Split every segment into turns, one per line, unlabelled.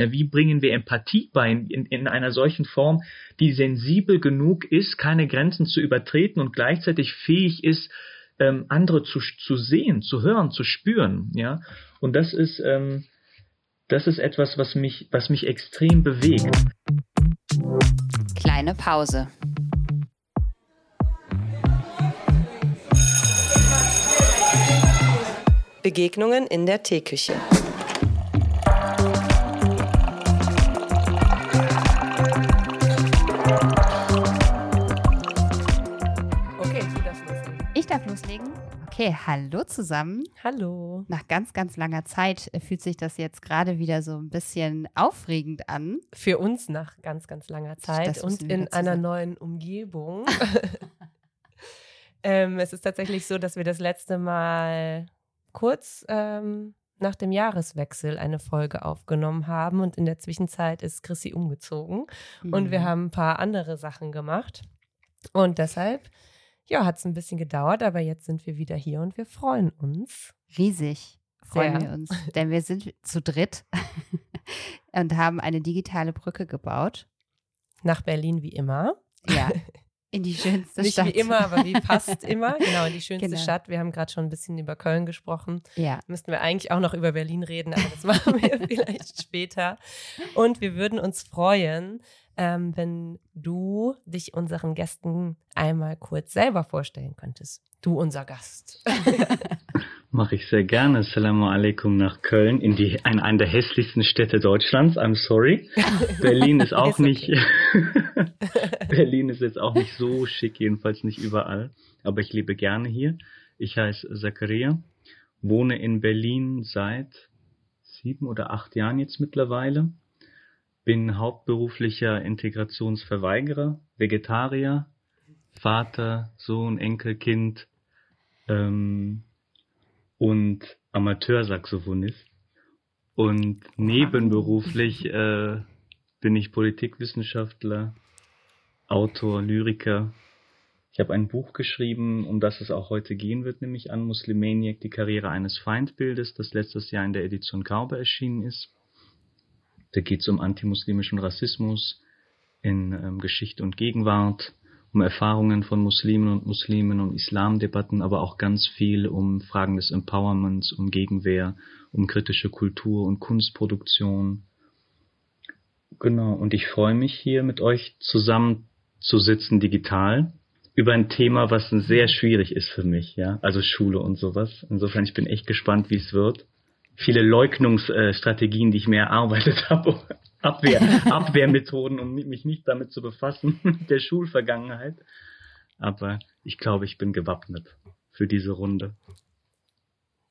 Ja, wie bringen wir Empathie bei in, in einer solchen Form, die sensibel genug ist, keine Grenzen zu übertreten und gleichzeitig fähig ist, ähm, andere zu, zu sehen, zu hören, zu spüren. Ja, und das ist ähm, das ist etwas, was mich was mich extrem bewegt.
Kleine Pause.
Begegnungen in der Teeküche.
Okay, hallo zusammen.
Hallo.
Nach ganz, ganz langer Zeit fühlt sich das jetzt gerade wieder so ein bisschen aufregend an.
Für uns nach ganz, ganz langer Zeit und in einer sagen. neuen Umgebung. ähm, es ist tatsächlich so, dass wir das letzte Mal kurz ähm, nach dem Jahreswechsel eine Folge aufgenommen haben und in der Zwischenzeit ist Chrissy umgezogen mhm. und wir mhm. haben ein paar andere Sachen gemacht und deshalb ja, hat es ein bisschen gedauert, aber jetzt sind wir wieder hier und wir freuen uns.
Riesig freuen Sehr. wir uns, denn wir sind zu dritt und haben eine digitale Brücke gebaut.
Nach Berlin wie immer.
Ja, In die schönste
Nicht
Stadt.
Nicht wie immer, aber wie fast immer. Genau, in die schönste genau. Stadt. Wir haben gerade schon ein bisschen über Köln gesprochen.
Ja.
Müssten wir eigentlich auch noch über Berlin reden, aber das machen wir vielleicht später. Und wir würden uns freuen, ähm, wenn du dich unseren Gästen einmal kurz selber vorstellen könntest. Du, unser Gast.
Mache ich sehr gerne. Assalamu alaikum nach Köln, in, die, in eine der hässlichsten Städte Deutschlands. I'm sorry. Berlin ist auch ist nicht, Berlin ist jetzt auch nicht so schick, jedenfalls nicht überall. Aber ich lebe gerne hier. Ich heiße Zakaria, wohne in Berlin seit sieben oder acht Jahren jetzt mittlerweile. Bin hauptberuflicher Integrationsverweigerer, Vegetarier, Vater, Sohn, Enkelkind, ähm, und Amateursaxophonist. Und nebenberuflich äh, bin ich Politikwissenschaftler, Autor, Lyriker. Ich habe ein Buch geschrieben, um das es auch heute gehen wird, nämlich an Muslimaniac, die Karriere eines Feindbildes, das letztes Jahr in der Edition Kaube erschienen ist. Da geht es um antimuslimischen Rassismus in ähm, Geschichte und Gegenwart um Erfahrungen von Muslimen und Muslimen, um Islamdebatten, aber auch ganz viel um Fragen des Empowerments, um Gegenwehr, um kritische Kultur und Kunstproduktion. Genau, und ich freue mich hier mit euch zusammen zu sitzen digital über ein Thema, was sehr schwierig ist für mich, ja, also Schule und sowas. Insofern, ich bin echt gespannt, wie es wird. Viele Leugnungsstrategien, die ich mir erarbeitet habe, Abwehr, Abwehrmethoden, um mich nicht damit zu befassen, mit der Schulvergangenheit. Aber ich glaube, ich bin gewappnet für diese Runde.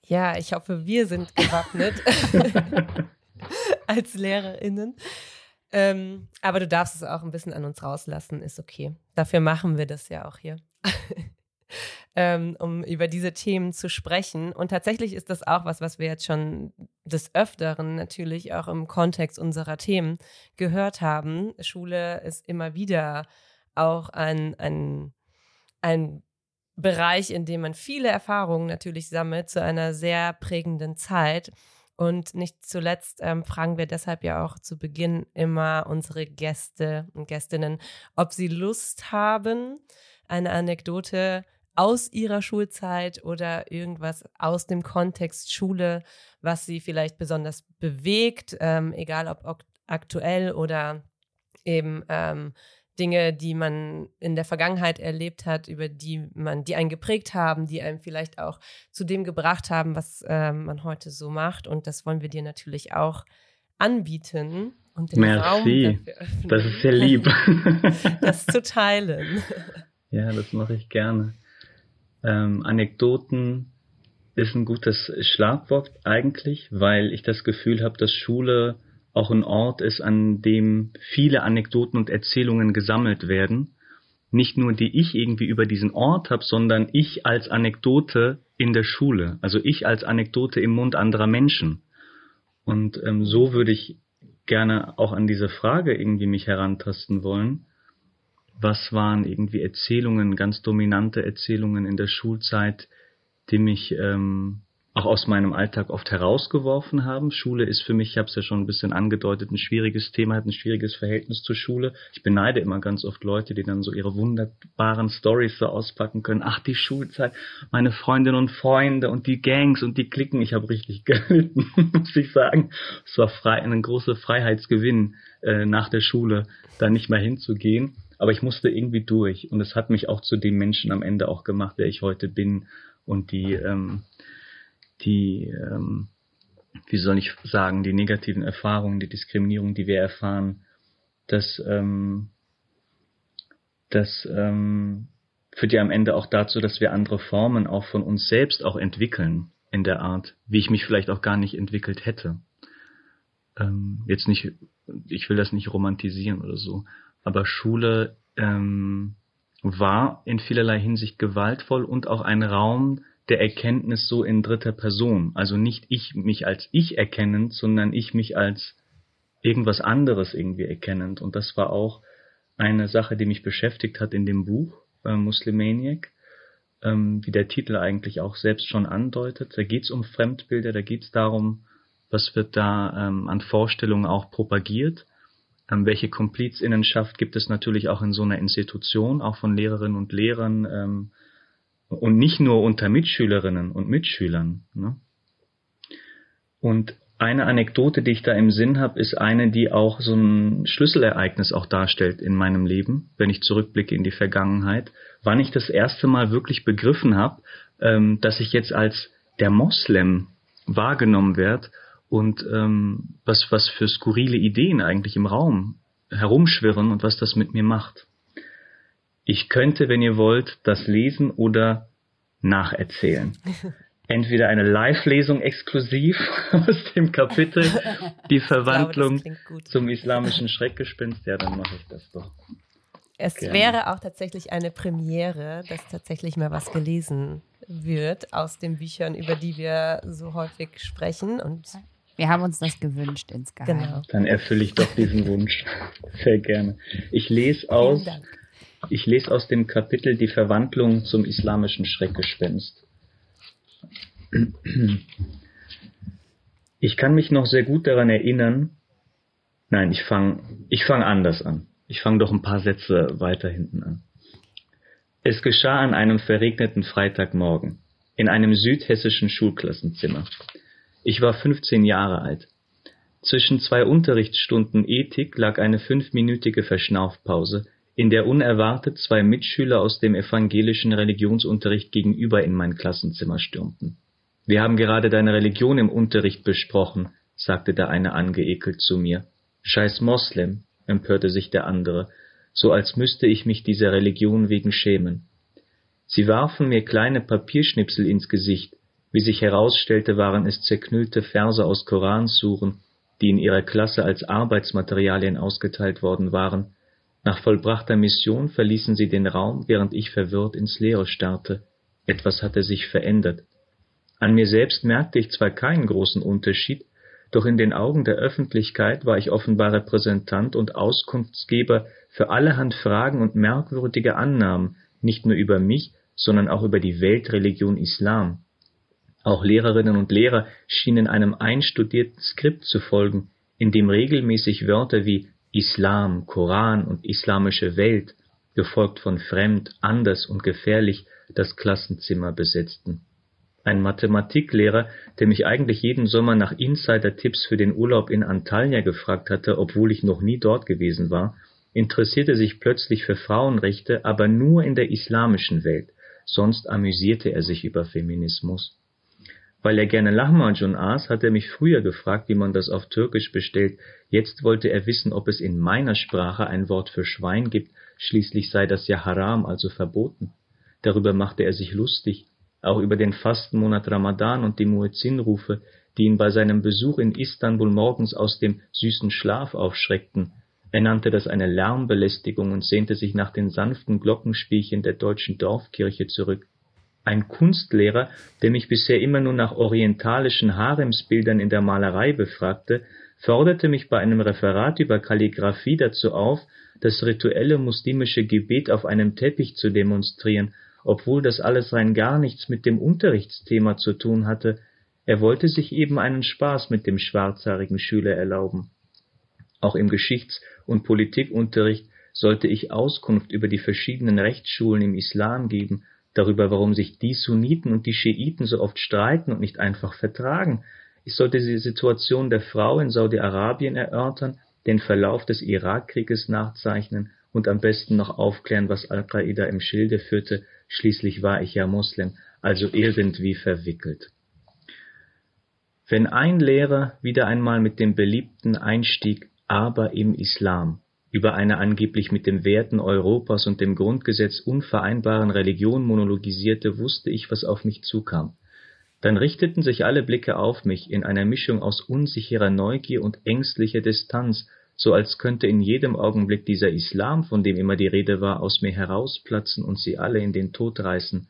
Ja, ich hoffe, wir sind gewappnet als LehrerInnen. Ähm, aber du darfst es auch ein bisschen an uns rauslassen, ist okay. Dafür machen wir das ja auch hier ähm, um über diese Themen zu sprechen. Und tatsächlich ist das auch was, was wir jetzt schon des Öfteren natürlich auch im Kontext unserer Themen gehört haben. Schule ist immer wieder auch ein, ein, ein Bereich, in dem man viele Erfahrungen natürlich sammelt zu einer sehr prägenden Zeit. Und nicht zuletzt ähm, fragen wir deshalb ja auch zu Beginn immer unsere Gäste und Gästinnen, ob sie Lust haben, eine Anekdote aus ihrer Schulzeit oder irgendwas aus dem Kontext Schule, was sie vielleicht besonders bewegt, ähm, egal ob aktuell oder eben ähm, Dinge, die man in der Vergangenheit erlebt hat, über die man, die einen geprägt haben, die einem vielleicht auch zu dem gebracht haben, was ähm, man heute so macht. Und das wollen wir dir natürlich auch anbieten und den
Merci. Raum dafür öffnen. Das ist sehr lieb.
das zu teilen.
Ja, das mache ich gerne. Ähm, Anekdoten ist ein gutes Schlagwort eigentlich, weil ich das Gefühl habe, dass Schule auch ein Ort ist, an dem viele Anekdoten und Erzählungen gesammelt werden. Nicht nur die ich irgendwie über diesen Ort habe, sondern ich als Anekdote in der Schule, also ich als Anekdote im Mund anderer Menschen. Und ähm, so würde ich gerne auch an diese Frage irgendwie mich herantasten wollen was waren irgendwie Erzählungen, ganz dominante Erzählungen in der Schulzeit, die mich ähm, auch aus meinem Alltag oft herausgeworfen haben. Schule ist für mich, ich habe es ja schon ein bisschen angedeutet, ein schwieriges Thema, hat ein schwieriges Verhältnis zur Schule. Ich beneide immer ganz oft Leute, die dann so ihre wunderbaren Stories so auspacken können. Ach, die Schulzeit, meine Freundinnen und Freunde und die Gangs und die Klicken. Ich habe richtig gelitten, muss ich sagen. Es war frei, ein großer Freiheitsgewinn äh, nach der Schule, da nicht mehr hinzugehen. Aber ich musste irgendwie durch. Und es hat mich auch zu dem Menschen am Ende auch gemacht, der ich heute bin. Und die ähm, die, ähm, wie soll ich sagen, die negativen Erfahrungen, die Diskriminierung, die wir erfahren, das, ähm, das ähm, führt ja am Ende auch dazu, dass wir andere Formen auch von uns selbst auch entwickeln in der Art, wie ich mich vielleicht auch gar nicht entwickelt hätte. Ähm, jetzt nicht, ich will das nicht romantisieren oder so, aber Schule ähm, war in vielerlei Hinsicht gewaltvoll und auch ein Raum der Erkenntnis so in dritter Person. Also nicht ich mich als ich erkennend, sondern ich mich als irgendwas anderes irgendwie erkennend. Und das war auch eine Sache, die mich beschäftigt hat in dem Buch äh, Muslimaniac, ähm, wie der Titel eigentlich auch selbst schon andeutet. Da geht es um Fremdbilder, da geht es darum, was wird da ähm, an Vorstellungen auch propagiert. Ähm, welche Komplizinnenschaft gibt es natürlich auch in so einer Institution, auch von Lehrerinnen und Lehrern, ähm, und nicht nur unter Mitschülerinnen und Mitschülern. Ne? Und eine Anekdote, die ich da im Sinn habe, ist eine, die auch so ein Schlüsselereignis auch darstellt in meinem Leben, wenn ich zurückblicke in die Vergangenheit, wann ich das erste Mal wirklich begriffen habe, ähm, dass ich jetzt als der Moslem wahrgenommen werde und ähm, was, was für skurrile Ideen eigentlich im Raum herumschwirren und was das mit mir macht. Ich könnte, wenn ihr wollt, das lesen oder nacherzählen. Entweder eine Live-Lesung exklusiv aus dem Kapitel Die Verwandlung glaube, zum islamischen Schreckgespenst. Ja, dann mache ich das doch.
Es Gerne. wäre auch tatsächlich eine Premiere, dass tatsächlich mal was gelesen wird aus den Büchern, über die wir so häufig sprechen. Und
wir haben uns das gewünscht insgesamt. Genau.
Dann erfülle ich doch diesen Wunsch. Sehr gerne. Ich lese aus ich lese aus dem Kapitel Die Verwandlung zum islamischen Schreckgespenst. Ich kann mich noch sehr gut daran erinnern. Nein, ich fange ich fang anders an. Ich fange doch ein paar Sätze weiter hinten an. Es geschah an einem verregneten Freitagmorgen in einem südhessischen Schulklassenzimmer. Ich war 15 Jahre alt. Zwischen zwei Unterrichtsstunden Ethik lag eine fünfminütige Verschnaufpause, in der unerwartet zwei Mitschüler aus dem evangelischen Religionsunterricht gegenüber in mein Klassenzimmer stürmten. Wir haben gerade deine Religion im Unterricht besprochen, sagte der eine angeekelt zu mir. Scheiß Moslem, empörte sich der andere, so als müsste ich mich dieser Religion wegen schämen. Sie warfen mir kleine Papierschnipsel ins Gesicht, wie sich herausstellte, waren es zerknüllte Verse aus Koransuren, die in ihrer Klasse als Arbeitsmaterialien ausgeteilt worden waren, nach vollbrachter Mission verließen sie den Raum, während ich verwirrt ins Leere starrte. Etwas hatte sich verändert. An mir selbst merkte ich zwar keinen großen Unterschied, doch in den Augen der Öffentlichkeit war ich offenbar Repräsentant und Auskunftsgeber für allerhand Fragen und merkwürdige Annahmen, nicht nur über mich, sondern auch über die Weltreligion Islam. Auch Lehrerinnen und Lehrer schienen einem einstudierten Skript zu folgen, in dem regelmäßig Wörter wie Islam, Koran und islamische Welt, gefolgt von fremd, anders und gefährlich, das Klassenzimmer besetzten. Ein Mathematiklehrer, der mich eigentlich jeden Sommer nach Insider-Tipps für den Urlaub in Antalya gefragt hatte, obwohl ich noch nie dort gewesen war, interessierte sich plötzlich für Frauenrechte, aber nur in der islamischen Welt, sonst amüsierte er sich über Feminismus. Weil er gerne Lahmacun aß, hat er mich früher gefragt, wie man das auf Türkisch bestellt. Jetzt wollte er wissen, ob es in meiner Sprache ein Wort für Schwein gibt. Schließlich sei das ja haram, also verboten. Darüber machte er sich lustig, auch über den Fastenmonat Ramadan und die Muezzinrufe, die ihn bei seinem Besuch in Istanbul morgens aus dem süßen Schlaf aufschreckten. Er nannte das eine Lärmbelästigung und sehnte sich nach den sanften Glockenspielchen der deutschen Dorfkirche zurück. Ein Kunstlehrer, der mich bisher immer nur nach orientalischen Haremsbildern in der Malerei befragte, forderte mich bei einem Referat über Kalligraphie dazu auf, das rituelle muslimische Gebet auf einem Teppich zu demonstrieren, obwohl das alles rein gar nichts mit dem Unterrichtsthema zu tun hatte. Er wollte sich eben einen Spaß mit dem schwarzhaarigen Schüler erlauben. Auch im Geschichts- und Politikunterricht sollte ich Auskunft über die verschiedenen Rechtsschulen im Islam geben, darüber, warum sich die Sunniten und die Schiiten so oft streiten und nicht einfach vertragen. Ich sollte die Situation der Frau in Saudi-Arabien erörtern, den Verlauf des Irakkrieges nachzeichnen und am besten noch aufklären, was Al-Qaida im Schilde führte. Schließlich war ich ja Muslim, also irgendwie verwickelt. Wenn ein Lehrer wieder einmal mit dem beliebten Einstieg aber im Islam über eine angeblich mit den Werten Europas und dem Grundgesetz unvereinbaren Religion monologisierte, wusste ich, was auf mich zukam. Dann richteten sich alle Blicke auf mich in einer Mischung aus unsicherer Neugier und ängstlicher Distanz, so als könnte in jedem Augenblick dieser Islam, von dem immer die Rede war, aus mir herausplatzen und sie alle in den Tod reißen.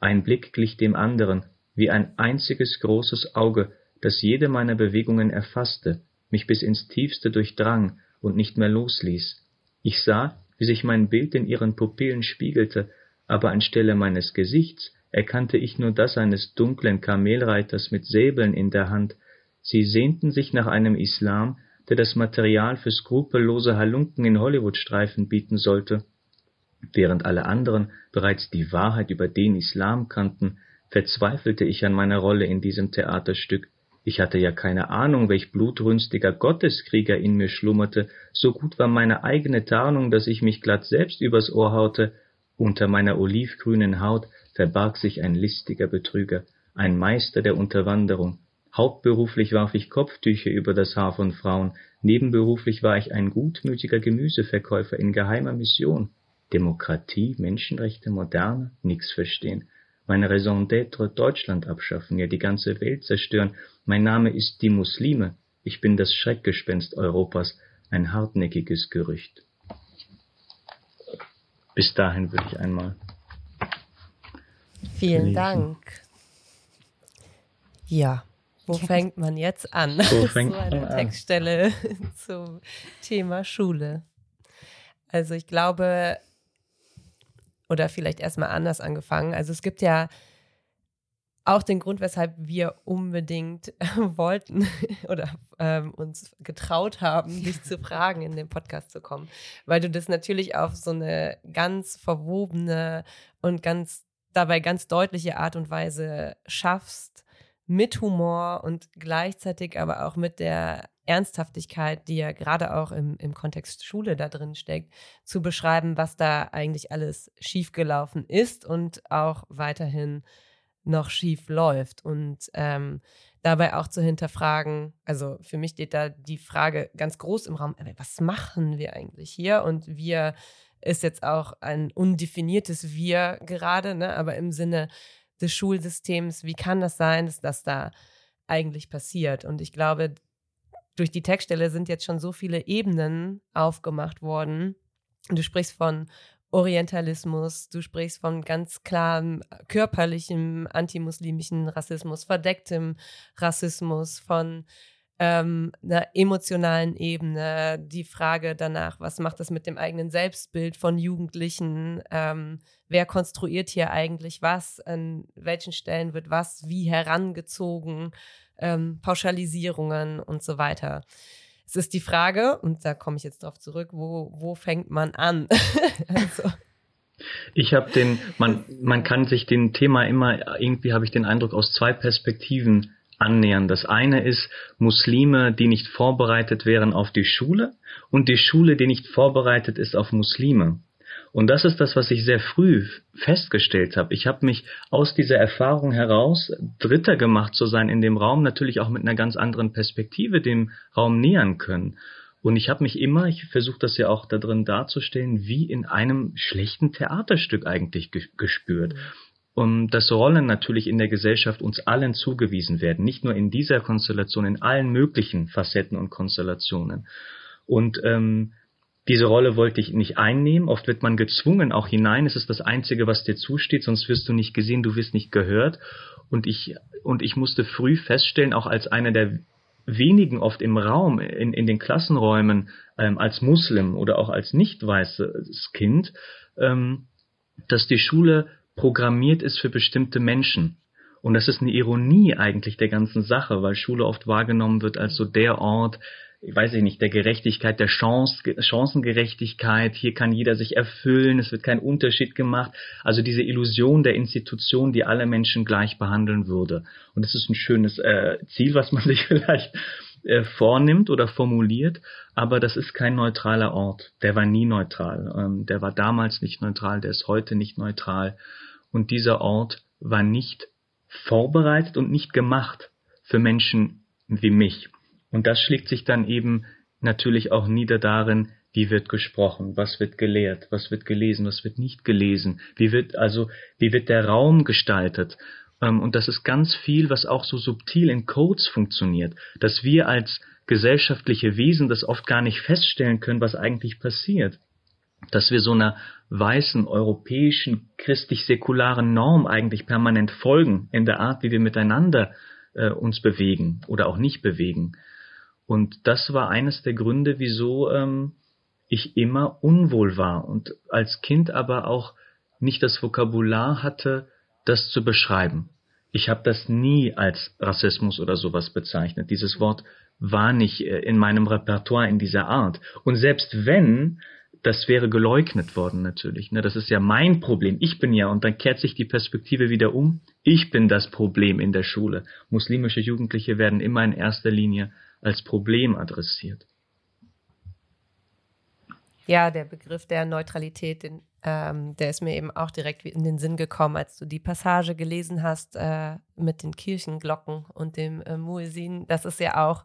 Ein Blick glich dem anderen, wie ein einziges großes Auge, das jede meiner Bewegungen erfasste, mich bis ins Tiefste durchdrang und nicht mehr losließ. Ich sah, wie sich mein Bild in ihren Pupillen spiegelte, aber anstelle meines Gesichts erkannte ich nur das eines dunklen Kamelreiters mit Säbeln in der Hand. Sie sehnten sich nach einem Islam, der das Material für skrupellose Halunken in Hollywood-Streifen bieten sollte. Während alle anderen bereits die Wahrheit über den Islam kannten, verzweifelte ich an meiner Rolle in diesem Theaterstück. Ich hatte ja keine Ahnung, welch blutrünstiger Gotteskrieger in mir schlummerte, so gut war meine eigene Tarnung, dass ich mich glatt selbst übers Ohr haute. Unter meiner olivgrünen Haut verbarg sich ein listiger Betrüger, ein Meister der Unterwanderung. Hauptberuflich warf ich Kopftücher über das Haar von Frauen, nebenberuflich war ich ein gutmütiger Gemüseverkäufer in geheimer Mission. Demokratie, Menschenrechte, Moderne, nix verstehen meine Raison d'être Deutschland abschaffen, ja die ganze Welt zerstören. Mein Name ist die Muslime. Ich bin das Schreckgespenst Europas, ein hartnäckiges Gerücht. Bis dahin würde ich einmal.
Vielen lesen. Dank. Ja, wo fängt man jetzt an?
Wo fängt
so eine man Textstelle zum Thema Schule. Also ich glaube, oder vielleicht erstmal anders angefangen. Also es gibt ja auch den Grund, weshalb wir unbedingt wollten oder ähm, uns getraut haben, dich zu fragen, in den Podcast zu kommen. Weil du das natürlich auf so eine ganz verwobene und ganz dabei ganz deutliche Art und Weise schaffst, mit Humor und gleichzeitig aber auch mit der Ernsthaftigkeit, die ja gerade auch im, im Kontext Schule da drin steckt, zu beschreiben, was da eigentlich alles schiefgelaufen ist und auch weiterhin noch schief läuft. Und ähm, dabei auch zu hinterfragen, also für mich steht da die Frage ganz groß im Raum, was machen wir eigentlich hier? Und wir ist jetzt auch ein undefiniertes Wir gerade, ne? aber im Sinne des Schulsystems, wie kann das sein, dass das da eigentlich passiert? Und ich glaube, durch die Textstelle sind jetzt schon so viele Ebenen aufgemacht worden. Du sprichst von Orientalismus, du sprichst von ganz klarem körperlichem antimuslimischen Rassismus, verdecktem Rassismus, von ähm, einer emotionalen Ebene, die Frage danach, was macht das mit dem eigenen Selbstbild von Jugendlichen, ähm, wer konstruiert hier eigentlich was, an welchen Stellen wird was wie herangezogen, ähm, Pauschalisierungen und so weiter. Es ist die Frage, und da komme ich jetzt drauf zurück, wo, wo fängt man an?
also. Ich habe den, man, man kann sich dem Thema immer, irgendwie habe ich den Eindruck, aus zwei Perspektiven annähern. Das eine ist Muslime, die nicht vorbereitet wären auf die Schule und die Schule, die nicht vorbereitet ist auf Muslime. Und das ist das, was ich sehr früh festgestellt habe. Ich habe mich aus dieser Erfahrung heraus, Dritter gemacht zu sein in dem Raum, natürlich auch mit einer ganz anderen Perspektive dem Raum nähern können. Und ich habe mich immer, ich versuche das ja auch da drin darzustellen, wie in einem schlechten Theaterstück eigentlich ge gespürt. Und dass Rollen natürlich in der Gesellschaft uns allen zugewiesen werden, nicht nur in dieser Konstellation, in allen möglichen Facetten und Konstellationen. Und ähm, diese Rolle wollte ich nicht einnehmen. Oft wird man gezwungen auch hinein. Es ist das Einzige, was dir zusteht, sonst wirst du nicht gesehen, du wirst nicht gehört. Und ich, und ich musste früh feststellen, auch als einer der wenigen oft im Raum, in, in den Klassenräumen, ähm, als Muslim oder auch als nicht weißes Kind, ähm, dass die Schule programmiert ist für bestimmte Menschen. Und das ist eine Ironie eigentlich der ganzen Sache, weil Schule oft wahrgenommen wird als so der Ort, ich weiß ich nicht, der Gerechtigkeit, der Chance, Chancengerechtigkeit. Hier kann jeder sich erfüllen, es wird kein Unterschied gemacht. Also diese Illusion der Institution, die alle Menschen gleich behandeln würde. Und das ist ein schönes äh, Ziel, was man sich vielleicht äh, vornimmt oder formuliert, aber das ist kein neutraler Ort. Der war nie neutral. Ähm, der war damals nicht neutral, der ist heute nicht neutral. Und dieser Ort war nicht vorbereitet und nicht gemacht für Menschen wie mich. Und das schlägt sich dann eben natürlich auch nieder darin, wie wird gesprochen, was wird gelehrt, was wird gelesen, was wird nicht gelesen, wie wird also, wie wird der Raum gestaltet. Ähm, und das ist ganz viel, was auch so subtil in Codes funktioniert, dass wir als gesellschaftliche Wesen das oft gar nicht feststellen können, was eigentlich passiert. Dass wir so einer weißen, europäischen, christlich-säkularen Norm eigentlich permanent folgen in der Art, wie wir miteinander äh, uns bewegen oder auch nicht bewegen. Und das war eines der Gründe, wieso ähm, ich immer unwohl war und als Kind aber auch nicht das Vokabular hatte, das zu beschreiben. Ich habe das nie als Rassismus oder sowas bezeichnet. Dieses Wort war nicht äh, in meinem Repertoire in dieser Art. Und selbst wenn, das wäre geleugnet worden natürlich. Ne? Das ist ja mein Problem. Ich bin ja, und dann kehrt sich die Perspektive wieder um. Ich bin das Problem in der Schule. Muslimische Jugendliche werden immer in erster Linie als Problem adressiert.
Ja, der Begriff der Neutralität, den, ähm, der ist mir eben auch direkt in den Sinn gekommen, als du die Passage gelesen hast äh, mit den Kirchenglocken und dem äh, Muezzin. Das ist ja auch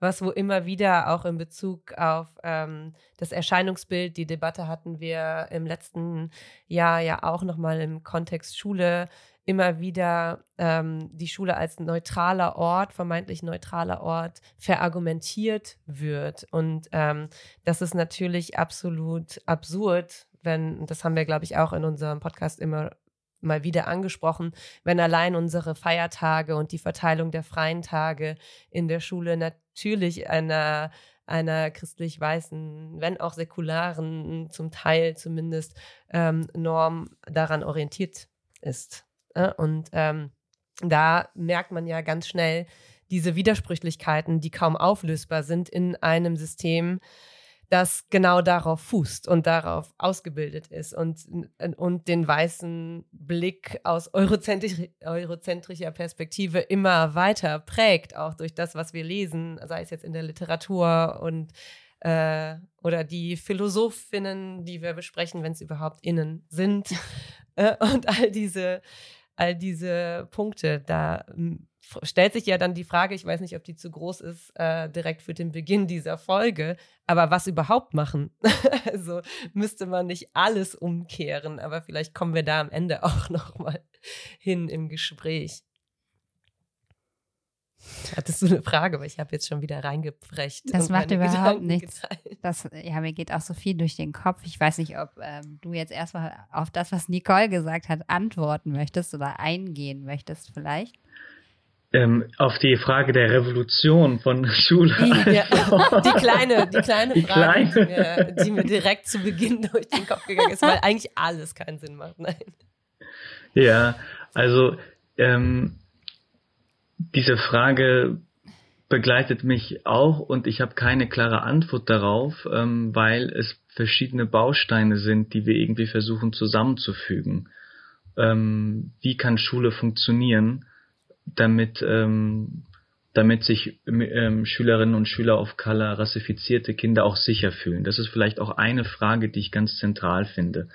was, wo immer wieder auch in Bezug auf ähm, das Erscheinungsbild, die Debatte hatten wir im letzten Jahr ja auch nochmal im Kontext Schule immer wieder ähm, die Schule als neutraler Ort, vermeintlich neutraler Ort, verargumentiert wird. Und ähm, das ist natürlich absolut absurd, wenn, das haben wir, glaube ich, auch in unserem Podcast immer mal wieder angesprochen, wenn allein unsere Feiertage und die Verteilung der freien Tage in der Schule natürlich einer einer christlich-weißen, wenn auch säkularen, zum Teil zumindest ähm, Norm daran orientiert ist. Äh, und ähm, da merkt man ja ganz schnell diese Widersprüchlichkeiten, die kaum auflösbar sind in einem System, das genau darauf fußt und darauf ausgebildet ist und, und den weißen Blick aus eurozentrisch, eurozentrischer Perspektive immer weiter prägt, auch durch das, was wir lesen, sei es jetzt in der Literatur und äh, oder die Philosophinnen, die wir besprechen, wenn es überhaupt innen sind äh, und all diese all diese Punkte. Da hm, stellt sich ja dann die Frage, ich weiß nicht, ob die zu groß ist, äh, direkt für den Beginn dieser Folge, aber was überhaupt machen? also müsste man nicht alles umkehren, aber vielleicht kommen wir da am Ende auch noch mal hin im Gespräch. Hattest du eine Frage, aber ich habe jetzt schon wieder reingeprescht.
Das macht überhaupt nichts. Das, ja, mir geht auch so viel durch den Kopf. Ich weiß nicht, ob ähm, du jetzt erstmal auf das, was Nicole gesagt hat, antworten möchtest oder eingehen möchtest vielleicht.
Ähm, auf die Frage der Revolution von Schule.
Die, ja, die kleine, die kleine die Frage, kleine. Die, mir, die, mir, direkt zu Beginn durch den Kopf gegangen ist, weil eigentlich alles keinen Sinn macht. Nein.
Ja, also ähm, diese Frage begleitet mich auch und ich habe keine klare Antwort darauf, ähm, weil es verschiedene Bausteine sind, die wir irgendwie versuchen zusammenzufügen. Ähm, wie kann Schule funktionieren, damit, ähm, damit sich ähm, Schülerinnen und Schüler auf Color, rassifizierte Kinder auch sicher fühlen? Das ist vielleicht auch eine Frage, die ich ganz zentral finde.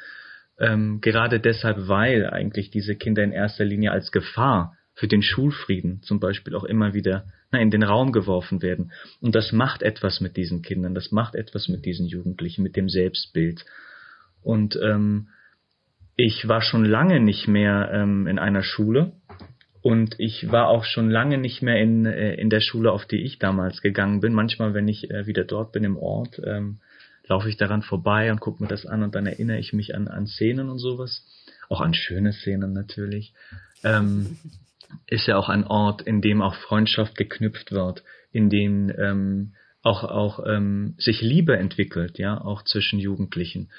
Ähm, gerade deshalb, weil eigentlich diese Kinder in erster Linie als Gefahr für den Schulfrieden zum Beispiel auch immer wieder na, in den Raum geworfen werden. Und das macht etwas mit diesen Kindern, das macht etwas mit diesen Jugendlichen, mit dem Selbstbild. Und ähm, ich war schon lange nicht mehr ähm, in einer Schule und ich war auch schon lange nicht mehr in, äh, in der Schule, auf die ich damals gegangen bin. Manchmal, wenn ich äh, wieder dort bin im Ort, ähm, laufe ich daran vorbei und gucke mir das an und dann erinnere ich mich an, an Szenen und sowas. Auch an schöne Szenen natürlich. Ähm, ist ja auch ein Ort, in dem auch Freundschaft geknüpft wird, in dem ähm, auch, auch ähm, sich Liebe entwickelt, ja, auch zwischen Jugendlichen.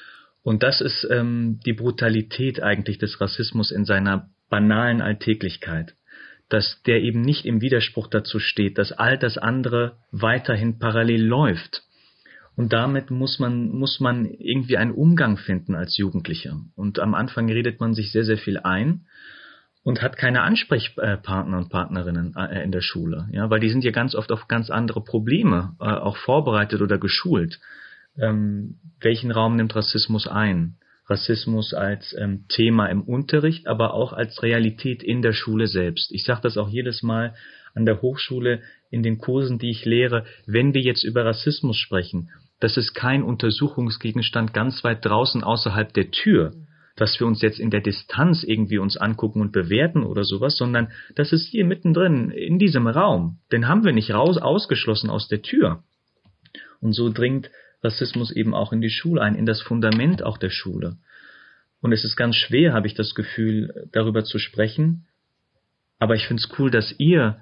Und das ist ähm, die Brutalität eigentlich des Rassismus in seiner banalen Alltäglichkeit. dass der eben nicht im Widerspruch dazu steht, dass all das andere weiterhin parallel läuft. Und damit muss man, muss man irgendwie einen Umgang finden als Jugendlicher. Und am Anfang redet man sich sehr, sehr viel ein und hat keine Ansprechpartner und Partnerinnen äh, in der Schule, ja, weil die sind ja ganz oft auf ganz andere Probleme äh, auch vorbereitet oder geschult. Ähm, welchen Raum nimmt Rassismus ein? Rassismus als ähm, Thema im Unterricht, aber auch als Realität in der Schule selbst. Ich sage das auch jedes Mal an der Hochschule in den Kursen, die ich lehre, wenn wir jetzt über Rassismus sprechen, das ist kein Untersuchungsgegenstand ganz weit draußen außerhalb der Tür, dass wir uns jetzt in der Distanz irgendwie uns angucken und bewerten oder sowas, sondern das ist hier mittendrin in diesem Raum. Den haben wir nicht raus ausgeschlossen aus der Tür. Und so dringt Rassismus eben auch in die Schule ein, in das Fundament auch der Schule. Und es ist ganz schwer, habe ich das Gefühl, darüber zu sprechen. Aber ich finde es cool, dass ihr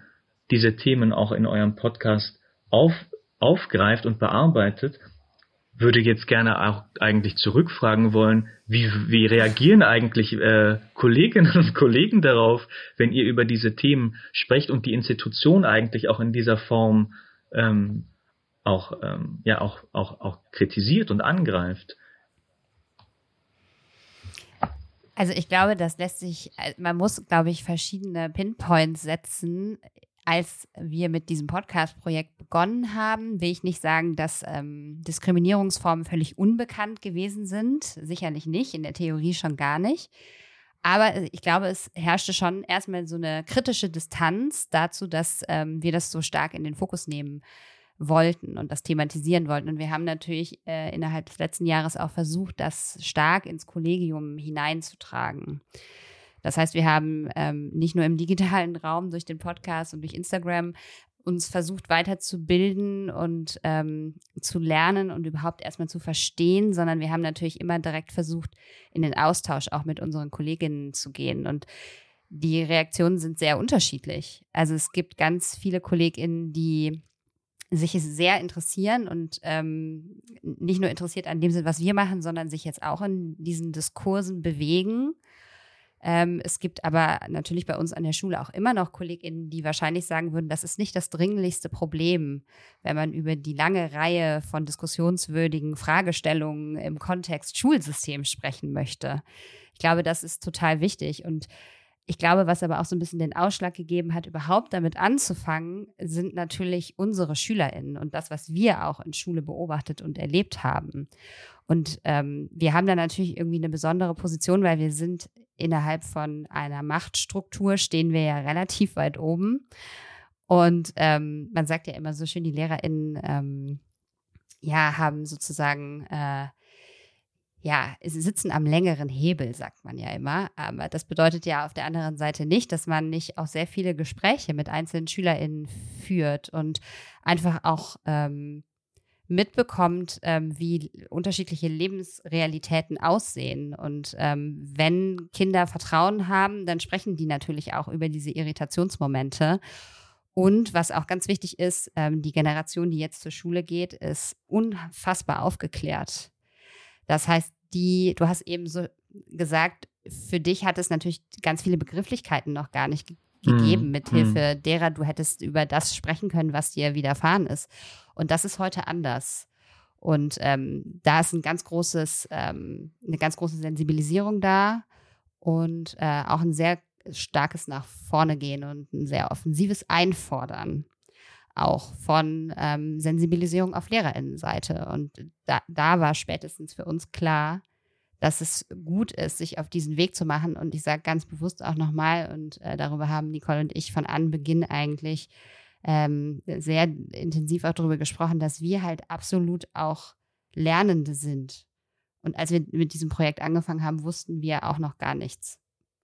diese Themen auch in eurem Podcast auf, aufgreift und bearbeitet. Würde jetzt gerne auch eigentlich zurückfragen wollen, wie, wie reagieren eigentlich äh, Kolleginnen und Kollegen darauf, wenn ihr über diese Themen sprecht und die Institution eigentlich auch in dieser Form ähm, auch, ähm, ja, auch, auch, auch kritisiert und angreift.
Also ich glaube, das lässt sich, äh, man muss, glaube ich, verschiedene Pinpoints setzen. Als wir mit diesem Podcast-Projekt begonnen haben, will ich nicht sagen, dass ähm, Diskriminierungsformen völlig unbekannt gewesen sind. Sicherlich nicht, in der Theorie schon gar nicht. Aber äh, ich glaube, es herrschte schon erstmal so eine kritische Distanz dazu, dass ähm, wir das so stark in den Fokus nehmen wollten und das thematisieren wollten. Und wir haben natürlich äh, innerhalb des letzten Jahres auch versucht, das stark ins Kollegium hineinzutragen. Das heißt, wir haben ähm, nicht nur im digitalen Raum durch den Podcast und durch Instagram uns versucht weiterzubilden und ähm, zu lernen und überhaupt erstmal zu verstehen, sondern wir haben natürlich immer direkt versucht, in den Austausch auch mit unseren Kolleginnen zu gehen. Und die Reaktionen sind sehr unterschiedlich. Also es gibt ganz viele KollegInnen, die sich sehr interessieren und ähm, nicht nur interessiert an dem Sinn, was wir machen, sondern sich jetzt auch in diesen Diskursen bewegen. Ähm, es gibt aber natürlich bei uns an der Schule auch immer noch KollegInnen, die wahrscheinlich sagen würden, das ist nicht das dringlichste Problem, wenn man über die lange Reihe von diskussionswürdigen Fragestellungen im Kontext Schulsystem sprechen möchte. Ich glaube, das ist total wichtig und ich glaube, was aber auch so ein bisschen den Ausschlag gegeben hat, überhaupt damit anzufangen, sind natürlich unsere SchülerInnen und das, was wir auch in Schule beobachtet und erlebt haben. Und ähm, wir haben da natürlich irgendwie eine besondere Position, weil wir sind innerhalb von einer Machtstruktur, stehen wir ja relativ weit oben. Und ähm, man sagt ja immer so schön, die LehrerInnen ähm, ja, haben sozusagen äh, ja, sie sitzen am längeren Hebel, sagt man ja immer. Aber das bedeutet ja auf der anderen Seite nicht, dass man nicht auch sehr viele Gespräche mit einzelnen SchülerInnen führt und einfach auch ähm, mitbekommt, ähm, wie unterschiedliche Lebensrealitäten aussehen. Und ähm, wenn Kinder Vertrauen haben, dann sprechen die natürlich auch über diese Irritationsmomente. Und was auch ganz wichtig ist, ähm, die Generation, die jetzt zur Schule geht, ist unfassbar aufgeklärt. Das heißt, die, du hast eben so gesagt, für dich hat es natürlich ganz viele Begrifflichkeiten noch gar nicht ge gegeben, mm, mithilfe mm. derer du hättest über das sprechen können, was dir widerfahren ist. Und das ist heute anders. Und ähm, da ist ein ganz großes, ähm, eine ganz große Sensibilisierung da und äh, auch ein sehr starkes nach vorne gehen und ein sehr offensives Einfordern auch von ähm, Sensibilisierung auf Lehrerinnenseite. Und da, da war spätestens für uns klar, dass es gut ist, sich auf diesen Weg zu machen. Und ich sage ganz bewusst auch nochmal, und äh, darüber haben Nicole und ich von Anbeginn eigentlich ähm, sehr intensiv auch darüber gesprochen, dass wir halt absolut auch Lernende sind. Und als wir mit diesem Projekt angefangen haben, wussten wir auch noch gar nichts.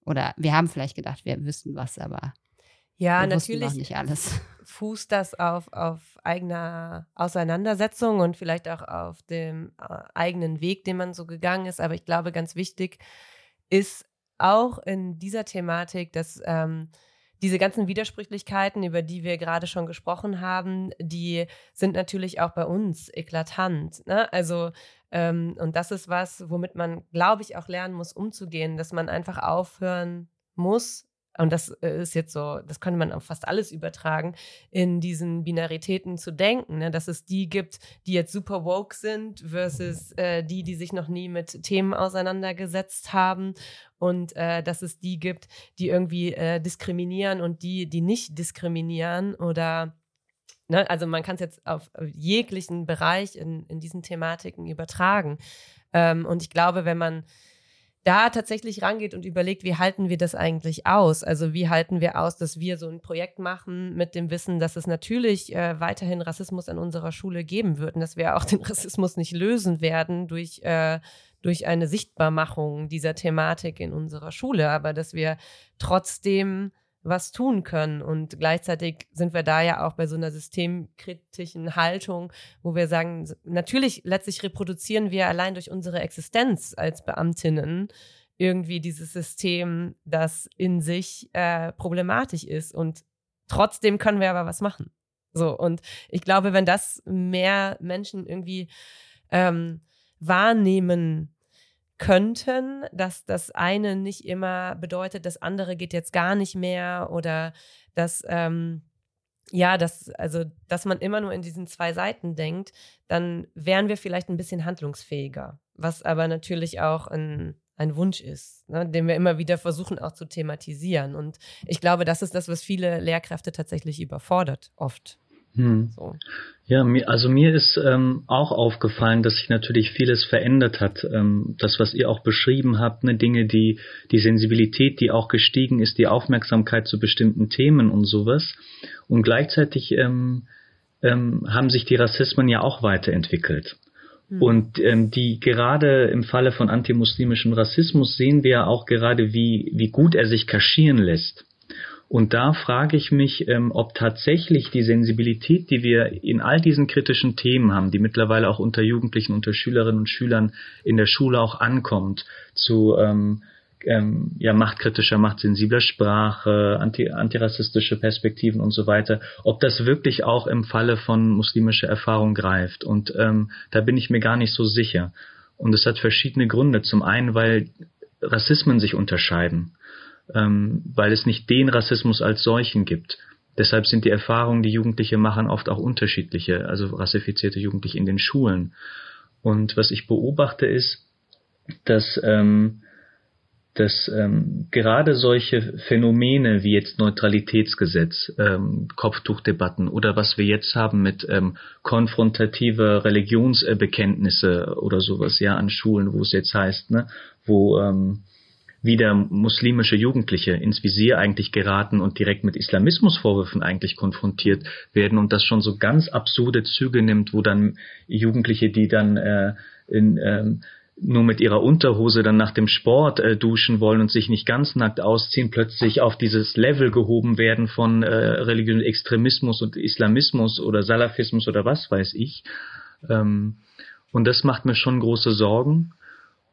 Oder wir haben vielleicht gedacht, wir wüssten was, aber
ja, wir natürlich
nicht alles.
fußt das auf, auf eigener Auseinandersetzung und vielleicht auch auf dem äh, eigenen Weg, den man so gegangen ist. Aber ich glaube, ganz wichtig ist auch in dieser Thematik, dass ähm, diese ganzen Widersprüchlichkeiten, über die wir gerade schon gesprochen haben, die sind natürlich auch bei uns eklatant. Ne? Also, ähm, und das ist was, womit man, glaube ich, auch lernen muss, umzugehen, dass man einfach aufhören muss, und das äh, ist jetzt so, das könnte man auf fast alles übertragen, in diesen Binaritäten zu denken, ne? dass es die gibt, die jetzt super woke sind versus äh, die, die sich noch nie mit Themen auseinandergesetzt haben und äh, dass es die gibt, die irgendwie äh, diskriminieren und die, die nicht diskriminieren oder Ne? Also man kann es jetzt auf jeglichen Bereich in, in diesen Thematiken übertragen. Ähm, und ich glaube, wenn man da tatsächlich rangeht und überlegt, wie halten wir das eigentlich aus? Also wie halten wir aus, dass wir so ein Projekt machen mit dem Wissen, dass es natürlich äh, weiterhin Rassismus an unserer Schule geben wird und dass wir auch den Rassismus nicht lösen werden durch, äh, durch eine Sichtbarmachung dieser Thematik in unserer Schule, aber dass wir trotzdem was tun können. Und gleichzeitig sind wir da ja auch bei so einer systemkritischen Haltung, wo wir sagen, natürlich letztlich reproduzieren wir allein durch unsere Existenz als Beamtinnen irgendwie dieses System, das in sich äh, problematisch ist. Und trotzdem können wir aber was machen. So, und ich glaube, wenn das mehr Menschen irgendwie ähm, wahrnehmen, könnten, dass das eine nicht immer bedeutet, das andere geht jetzt gar nicht mehr oder dass ähm, ja, dass, also, dass man immer nur in diesen zwei Seiten denkt, dann wären wir vielleicht ein bisschen handlungsfähiger, was aber natürlich auch ein, ein Wunsch ist, ne, den wir immer wieder versuchen auch zu thematisieren. Und ich glaube, das ist das, was viele Lehrkräfte tatsächlich überfordert, oft.
Hm. So. Ja, also mir ist ähm, auch aufgefallen, dass sich natürlich vieles verändert hat. Ähm, das, was ihr auch beschrieben habt, ne, Dinge, die, die Sensibilität, die auch gestiegen ist, die Aufmerksamkeit zu bestimmten Themen und sowas. Und gleichzeitig ähm, ähm, haben sich die Rassismen ja auch weiterentwickelt. Hm. Und ähm, die gerade im Falle von antimuslimischem Rassismus sehen wir ja auch gerade, wie, wie gut er sich kaschieren lässt. Und da frage ich mich, ähm, ob tatsächlich die Sensibilität, die wir in all diesen kritischen Themen haben, die mittlerweile auch unter Jugendlichen, unter Schülerinnen und Schülern in der Schule auch ankommt, zu ähm, ähm, ja, machtkritischer, machtsensibler Sprache, anti, antirassistische Perspektiven und so weiter, ob das wirklich auch im Falle von muslimischer Erfahrung greift. Und ähm, da bin ich mir gar nicht so sicher. Und es hat verschiedene Gründe. Zum einen, weil Rassismen sich unterscheiden ähm, weil es nicht den Rassismus als solchen gibt. Deshalb sind die Erfahrungen, die Jugendliche machen, oft auch unterschiedliche, also rassifizierte Jugendliche in den Schulen. Und was ich beobachte ist, dass, ähm, dass ähm, gerade solche Phänomene wie jetzt Neutralitätsgesetz, ähm, Kopftuchdebatten oder was wir jetzt haben mit ähm, konfrontative Religionsbekenntnisse oder sowas ja an Schulen, wo es jetzt heißt, ne, wo ähm, wieder muslimische Jugendliche ins Visier eigentlich geraten und direkt mit Islamismusvorwürfen eigentlich konfrontiert werden und das schon so ganz absurde Züge nimmt, wo dann Jugendliche, die dann äh, in, ähm, nur mit ihrer Unterhose dann nach dem Sport äh, duschen wollen und sich nicht ganz nackt ausziehen, plötzlich auf dieses Level gehoben werden von äh, religiösen Extremismus und Islamismus oder Salafismus oder was weiß ich. Ähm, und das macht mir schon große Sorgen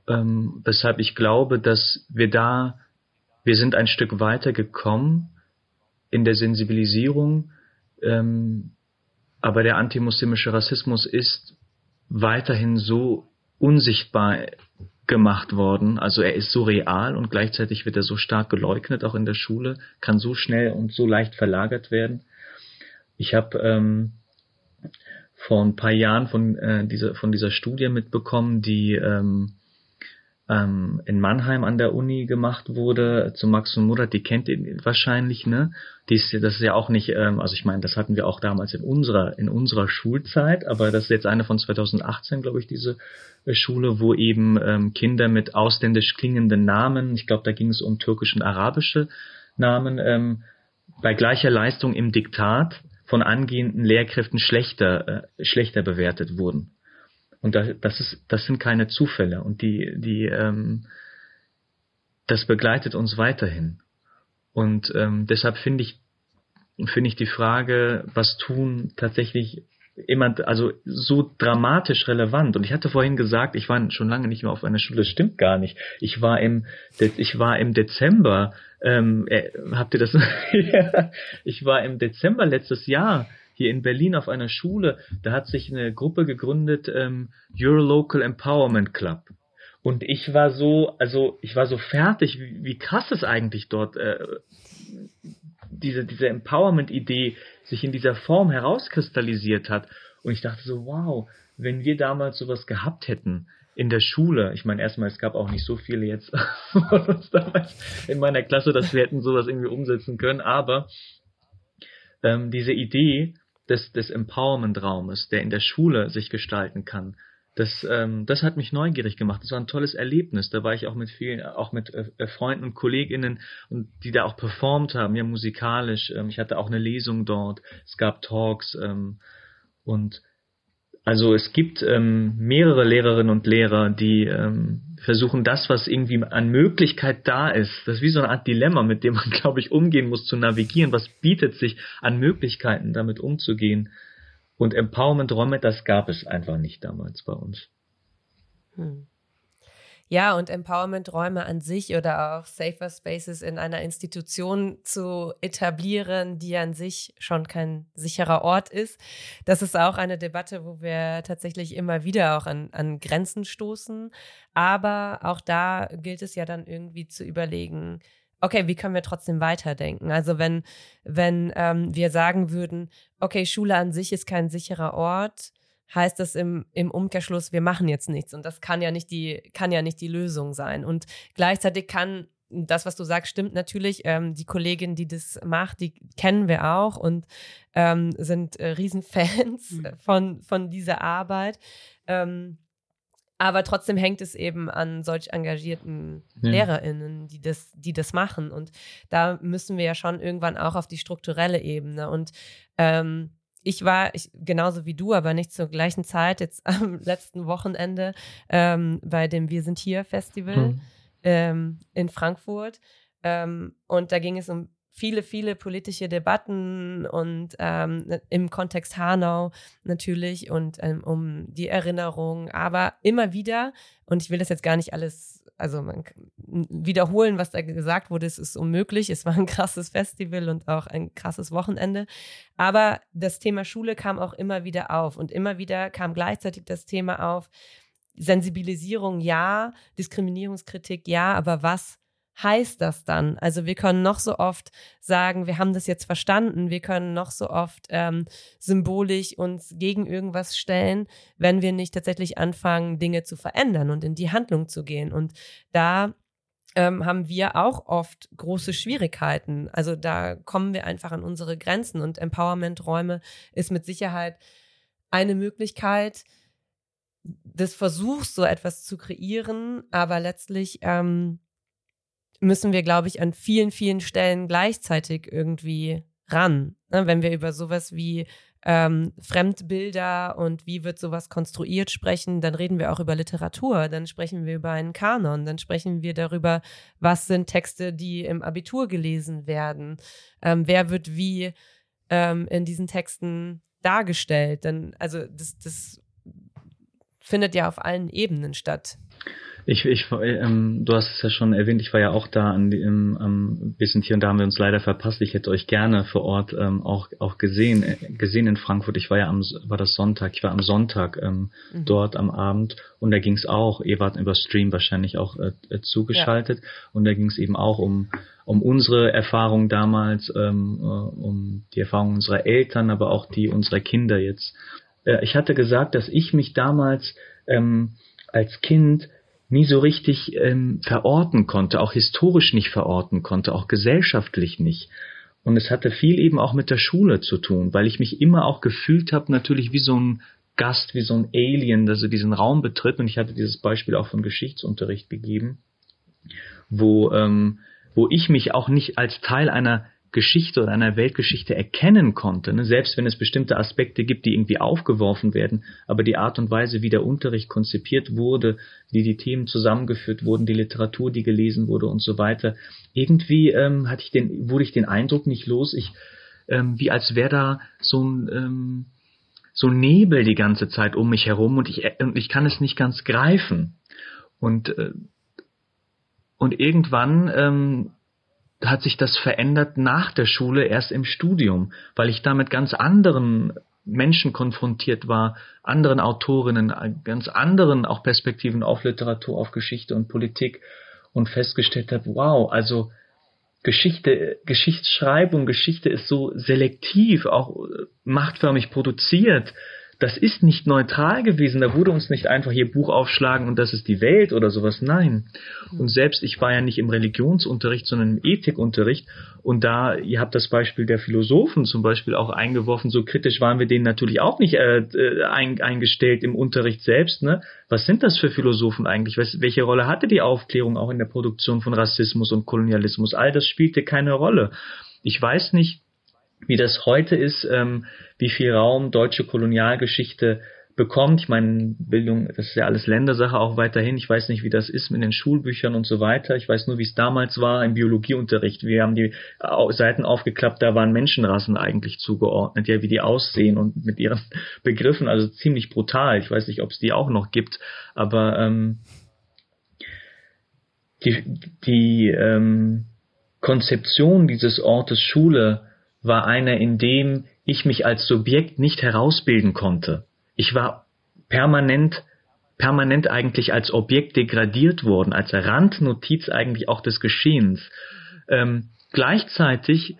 ähm, weshalb ich glaube, dass wir da, wir sind ein Stück weiter gekommen in der Sensibilisierung, ähm, aber der antimuslimische Rassismus ist weiterhin so unsichtbar gemacht worden. Also er ist so real und gleichzeitig wird er so stark geleugnet, auch in der Schule, kann so schnell und so leicht verlagert werden. Ich habe ähm, vor ein paar Jahren von, äh, dieser, von dieser Studie mitbekommen, die ähm, ähm, in Mannheim an der Uni gemacht wurde, zu Max und Murat, die kennt ihr wahrscheinlich, ne? Die ist, das ist ja auch nicht, ähm, also ich meine, das hatten wir auch damals in unserer, in unserer Schulzeit, aber das ist jetzt eine von 2018, glaube ich, diese äh, Schule, wo eben ähm, Kinder mit ausländisch klingenden Namen, ich glaube, da ging es um türkische und arabische Namen, ähm, bei gleicher Leistung im Diktat von angehenden Lehrkräften schlechter, äh, schlechter bewertet wurden. Und das, ist, das sind keine Zufälle. Und die, die, ähm, das begleitet uns weiterhin. Und ähm, deshalb finde ich, finde ich die Frage, was tun, tatsächlich immer, also so dramatisch relevant. Und ich hatte vorhin gesagt, ich war schon lange nicht mehr auf einer Schule. Das stimmt gar nicht. Ich war im, ich war im Dezember. Ähm, äh, habt ihr das? ich war im Dezember letztes Jahr hier in Berlin auf einer Schule, da hat sich eine Gruppe gegründet, ähm, Your Local Empowerment Club. Und ich war so, also ich war so fertig, wie, wie krass es eigentlich dort äh, diese, diese Empowerment-Idee sich in dieser Form herauskristallisiert hat. Und ich dachte so, wow, wenn wir damals sowas gehabt hätten in der Schule, ich meine erstmal, es gab auch nicht so viele jetzt von uns damals in meiner Klasse, dass wir hätten sowas irgendwie umsetzen können, aber ähm, diese Idee des, des Empowerment-Raumes, der in der Schule sich gestalten kann, das, ähm, das hat mich neugierig gemacht. Das war ein tolles Erlebnis. Da war ich auch mit vielen, auch mit äh, äh, Freunden und Kolleginnen und die da auch performt haben, ja musikalisch. Ähm, ich hatte auch eine Lesung dort. Es gab Talks ähm, und also es gibt ähm, mehrere Lehrerinnen und Lehrer, die ähm, versuchen, das, was irgendwie an Möglichkeit da ist, das ist wie so eine Art Dilemma, mit dem man, glaube ich, umgehen muss, zu navigieren. Was bietet sich an Möglichkeiten, damit umzugehen? Und Empowerment-Räume, das gab es einfach nicht damals bei uns. Hm.
Ja, und Empowerment-Räume an sich oder auch Safer Spaces in einer Institution zu etablieren, die an sich schon kein sicherer Ort ist. Das ist auch eine Debatte, wo wir tatsächlich immer wieder auch an, an Grenzen stoßen. Aber auch da gilt es ja dann irgendwie zu überlegen, okay, wie können wir trotzdem weiterdenken? Also wenn, wenn ähm, wir sagen würden, okay, Schule an sich ist kein sicherer Ort, heißt das im, im Umkehrschluss, wir machen jetzt nichts. Und das kann ja nicht die, kann ja nicht die Lösung sein. Und gleichzeitig kann das, was du sagst, stimmt natürlich. Ähm, die Kollegin, die das macht, die kennen wir auch und ähm, sind äh, Riesenfans mhm. von, von dieser Arbeit. Ähm, aber trotzdem hängt es eben an solch engagierten ja. LehrerInnen, die das, die das machen. Und da müssen wir ja schon irgendwann auch auf die strukturelle Ebene. Und ähm, ich war ich, genauso wie du, aber nicht zur gleichen Zeit, jetzt am letzten Wochenende ähm, bei dem Wir sind hier Festival mhm. ähm, in Frankfurt. Ähm, und da ging es um viele, viele politische Debatten und ähm, im Kontext Hanau natürlich und ähm, um die Erinnerung, aber immer wieder, und ich will das jetzt gar nicht alles, also man, wiederholen, was da gesagt wurde, es ist unmöglich. Es war ein krasses Festival und auch ein krasses Wochenende. Aber das Thema Schule kam auch immer wieder auf und immer wieder kam gleichzeitig das Thema auf, Sensibilisierung ja, Diskriminierungskritik ja, aber was heißt das dann? Also wir können noch so oft sagen, wir haben das jetzt verstanden, wir können noch so oft ähm, symbolisch uns gegen irgendwas stellen, wenn wir nicht tatsächlich anfangen, Dinge zu verändern und in die Handlung zu gehen. Und da ähm, haben wir auch oft große Schwierigkeiten. Also da kommen wir einfach an unsere Grenzen und Empowerment-Räume ist mit Sicherheit eine Möglichkeit, des Versuchs, so etwas zu kreieren, aber letztlich ähm, müssen wir, glaube ich, an vielen, vielen Stellen gleichzeitig irgendwie ran. Ne? Wenn wir über sowas wie ähm, Fremdbilder und wie wird sowas konstruiert sprechen, dann reden wir auch über Literatur, dann sprechen wir über einen Kanon, dann sprechen wir darüber, was sind Texte, die im Abitur gelesen werden, ähm, wer wird wie ähm, in diesen Texten dargestellt. Denn, also das, das findet ja auf allen Ebenen statt.
Ich, ich, ähm, du hast es ja schon erwähnt, ich war ja auch da an dem ähm, bisschen hier und da haben wir uns leider verpasst. Ich hätte euch gerne vor Ort ähm, auch auch gesehen äh, gesehen in Frankfurt. Ich war ja am war das Sonntag, ich war am Sonntag ähm, mhm. dort am Abend und da ging es auch. Ihr wart über Stream wahrscheinlich auch äh, äh zugeschaltet ja. und da ging es eben auch um um unsere Erfahrung damals, ähm, äh, um die Erfahrung unserer Eltern, aber auch die unserer Kinder jetzt. Äh, ich hatte gesagt, dass ich mich damals ähm, als Kind nie so richtig ähm, verorten konnte, auch historisch nicht verorten konnte, auch gesellschaftlich nicht. Und es hatte viel eben auch mit der Schule zu tun, weil ich mich immer auch gefühlt habe, natürlich wie so ein Gast, wie so ein Alien, der so diesen Raum betritt. Und ich hatte dieses Beispiel auch vom Geschichtsunterricht gegeben, wo, ähm, wo ich mich auch nicht als Teil einer Geschichte oder einer Weltgeschichte erkennen konnte, ne? selbst wenn es bestimmte Aspekte gibt, die irgendwie aufgeworfen werden, aber die Art und Weise, wie der Unterricht konzipiert wurde, wie die Themen zusammengeführt wurden, die Literatur, die gelesen wurde und so weiter, irgendwie ähm, hatte ich den, wurde ich den Eindruck nicht los, ich ähm, wie als wäre da so ein ähm, so Nebel die ganze Zeit um mich herum und ich und ich kann es nicht ganz greifen und äh, und irgendwann ähm, hat sich das verändert nach der Schule, erst im Studium, weil ich da mit ganz anderen Menschen konfrontiert war, anderen Autorinnen, ganz anderen auch Perspektiven auf Literatur, auf Geschichte und Politik und festgestellt habe, wow, also Geschichte, Geschichtsschreibung, Geschichte ist so selektiv, auch machtförmig produziert das ist nicht neutral gewesen. Da wurde uns nicht einfach hier Buch aufschlagen und das ist die Welt oder sowas. Nein. Und selbst ich war ja nicht im Religionsunterricht, sondern im Ethikunterricht. Und da, ihr habt das Beispiel der Philosophen zum Beispiel auch eingeworfen, so kritisch waren wir denen natürlich auch nicht äh, äh ein, eingestellt im Unterricht selbst. Ne? Was sind das für Philosophen eigentlich? Was, welche Rolle hatte die Aufklärung auch in der Produktion von Rassismus und Kolonialismus? All das spielte keine Rolle. Ich weiß nicht, wie das heute ist, ähm, wie viel Raum deutsche Kolonialgeschichte bekommt. Ich meine, Bildung, das ist ja alles Ländersache auch weiterhin. Ich weiß nicht, wie das ist mit den Schulbüchern und so weiter. Ich weiß nur, wie es damals war im Biologieunterricht. Wir haben die Seiten aufgeklappt, da waren Menschenrassen eigentlich zugeordnet, ja, wie die aussehen und mit ihren Begriffen, also ziemlich brutal. Ich weiß nicht, ob es die auch noch gibt, aber ähm, die, die ähm, Konzeption dieses Ortes Schule war einer, in dem ich mich als Subjekt nicht herausbilden konnte. Ich war permanent, permanent eigentlich als Objekt degradiert worden, als Randnotiz eigentlich auch des Geschehens. Ähm, gleichzeitig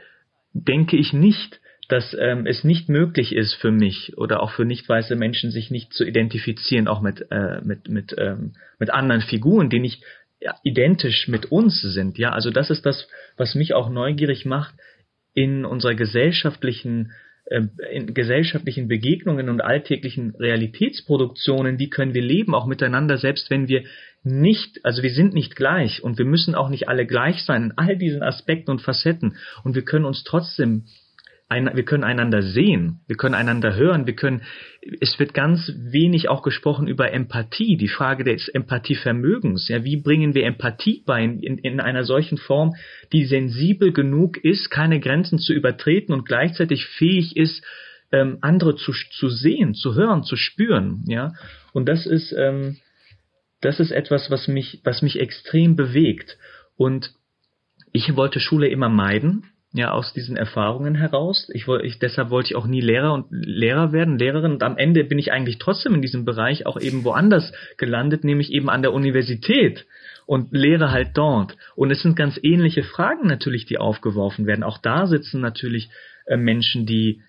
denke ich nicht, dass ähm, es nicht möglich ist für mich oder auch für nicht weiße Menschen, sich nicht zu identifizieren, auch mit, äh, mit, mit, ähm, mit anderen Figuren, die nicht ja, identisch mit uns sind. Ja, also das ist das, was mich auch neugierig macht, in unserer gesellschaftlichen äh, in gesellschaftlichen Begegnungen und alltäglichen Realitätsproduktionen, wie können wir leben, auch miteinander, selbst wenn wir nicht, also wir sind nicht gleich und wir müssen auch nicht alle gleich sein in all diesen Aspekten und Facetten. Und wir können uns trotzdem ein, wir können einander sehen, wir können einander hören, wir können, es wird ganz wenig auch gesprochen über Empathie, die Frage des Empathievermögens. Ja, wie bringen wir Empathie bei in, in einer solchen Form, die sensibel genug ist, keine Grenzen zu übertreten und gleichzeitig fähig ist, ähm, andere zu, zu sehen, zu hören, zu spüren. Ja, und das ist, ähm, das ist etwas, was mich, was mich extrem bewegt. Und ich wollte Schule immer meiden ja aus diesen Erfahrungen heraus. Ich, ich deshalb wollte ich auch nie Lehrer und Lehrer werden, Lehrerin und am Ende bin ich eigentlich trotzdem in diesem Bereich auch eben woanders gelandet, nämlich eben an der Universität und lehre halt dort. Und es sind ganz ähnliche Fragen natürlich, die aufgeworfen werden. Auch da sitzen natürlich äh, Menschen, die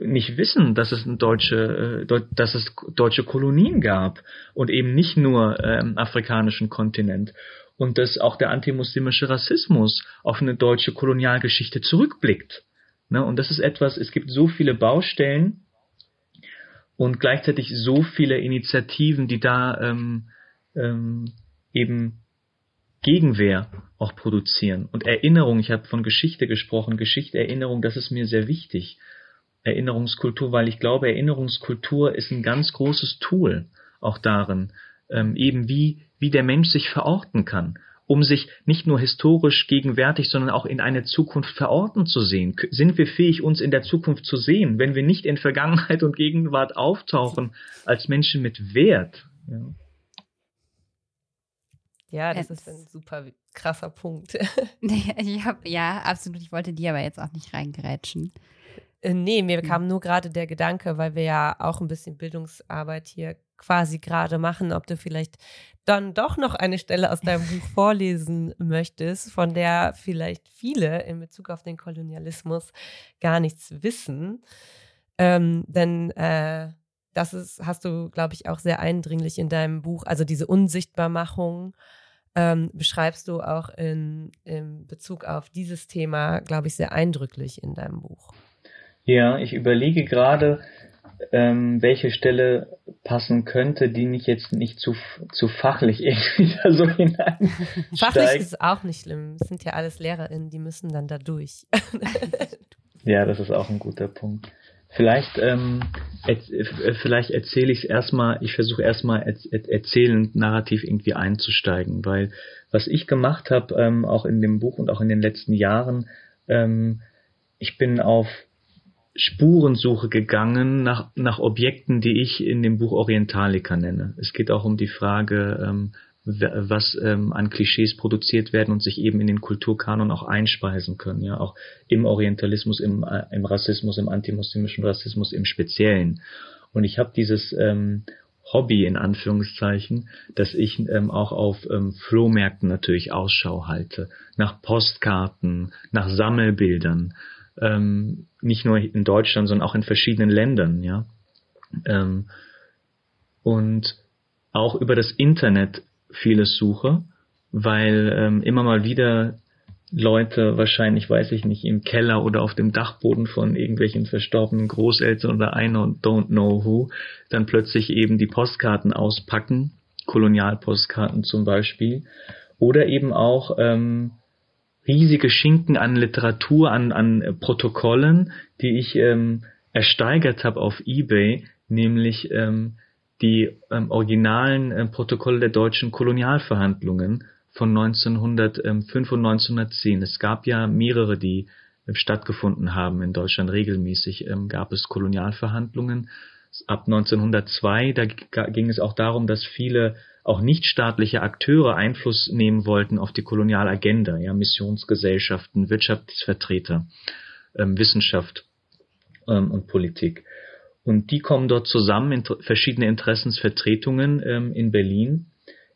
nicht wissen, dass es deutsche, äh, dass es deutsche Kolonien gab und eben nicht nur äh, im afrikanischen Kontinent und dass auch der antimuslimische Rassismus auf eine deutsche Kolonialgeschichte zurückblickt. Ne? Und das ist etwas, es gibt so viele Baustellen und gleichzeitig so viele Initiativen, die da ähm, ähm, eben Gegenwehr auch produzieren. Und Erinnerung, ich habe von Geschichte gesprochen, Geschichte, Erinnerung, das ist mir sehr wichtig. Erinnerungskultur, weil ich glaube, Erinnerungskultur ist ein ganz großes Tool auch darin, ähm, eben wie, wie der Mensch sich verorten kann, um sich nicht nur historisch gegenwärtig, sondern auch in eine Zukunft verorten zu sehen. Sind wir fähig, uns in der Zukunft zu sehen, wenn wir nicht in Vergangenheit und Gegenwart auftauchen als Menschen mit Wert? Ja.
Ja, das jetzt. ist ein super krasser Punkt.
ich hab, ja, absolut. Ich wollte dir aber jetzt auch nicht reingerätschen.
Äh, nee, mir kam nur gerade der Gedanke, weil wir ja auch ein bisschen Bildungsarbeit hier quasi gerade machen, ob du vielleicht dann doch noch eine Stelle aus deinem Buch vorlesen möchtest, von der vielleicht viele in Bezug auf den Kolonialismus gar nichts wissen. Ähm, denn äh, das ist, hast du, glaube ich, auch sehr eindringlich in deinem Buch, also diese Unsichtbarmachung ähm, beschreibst du auch in, in Bezug auf dieses Thema, glaube ich, sehr eindrücklich in deinem Buch.
Ja, ich überlege gerade, ähm, welche Stelle passen könnte, die nicht jetzt nicht zu, zu fachlich irgendwie da so hinein.
Fachlich ist auch nicht schlimm. Es sind ja alles LehrerInnen, die müssen dann da durch.
ja, das ist auch ein guter Punkt. Vielleicht, ähm, äh, vielleicht erzähle ich es erstmal, ich versuche erstmal erzählend narrativ irgendwie einzusteigen, weil was ich gemacht habe, ähm, auch in dem Buch und auch in den letzten Jahren, ähm, ich bin auf Spurensuche gegangen nach, nach Objekten, die ich in dem Buch Orientalika nenne. Es geht auch um die Frage, ähm, was ähm, an Klischees produziert werden und sich eben in den Kulturkanon auch einspeisen können, ja, auch im Orientalismus, im, äh, im Rassismus, im antimuslimischen Rassismus im Speziellen. Und ich habe dieses ähm, Hobby in Anführungszeichen, dass ich ähm, auch auf ähm, Flohmärkten natürlich Ausschau halte, nach Postkarten, nach Sammelbildern, ähm, nicht nur in Deutschland, sondern auch in verschiedenen Ländern, ja. Ähm, und auch über das Internet vieles suche, weil ähm, immer mal wieder Leute wahrscheinlich, weiß ich nicht, im Keller oder auf dem Dachboden von irgendwelchen verstorbenen Großeltern oder I don't know who, dann plötzlich eben die Postkarten auspacken, Kolonialpostkarten zum Beispiel, oder eben auch ähm, riesige Schinken an Literatur, an, an Protokollen, die ich ähm, ersteigert habe auf eBay, nämlich ähm, die ähm, originalen äh, Protokolle der deutschen Kolonialverhandlungen von 1905 und 1910. Es gab ja mehrere, die äh, stattgefunden haben in Deutschland regelmäßig. Ähm, gab es Kolonialverhandlungen. Ab 1902, da ging es auch darum, dass viele auch nichtstaatliche Akteure Einfluss nehmen wollten auf die Kolonialagenda, ja, Missionsgesellschaften, Wirtschaftsvertreter, ähm, Wissenschaft ähm, und Politik. Und die kommen dort zusammen in verschiedene Interessensvertretungen ähm, in Berlin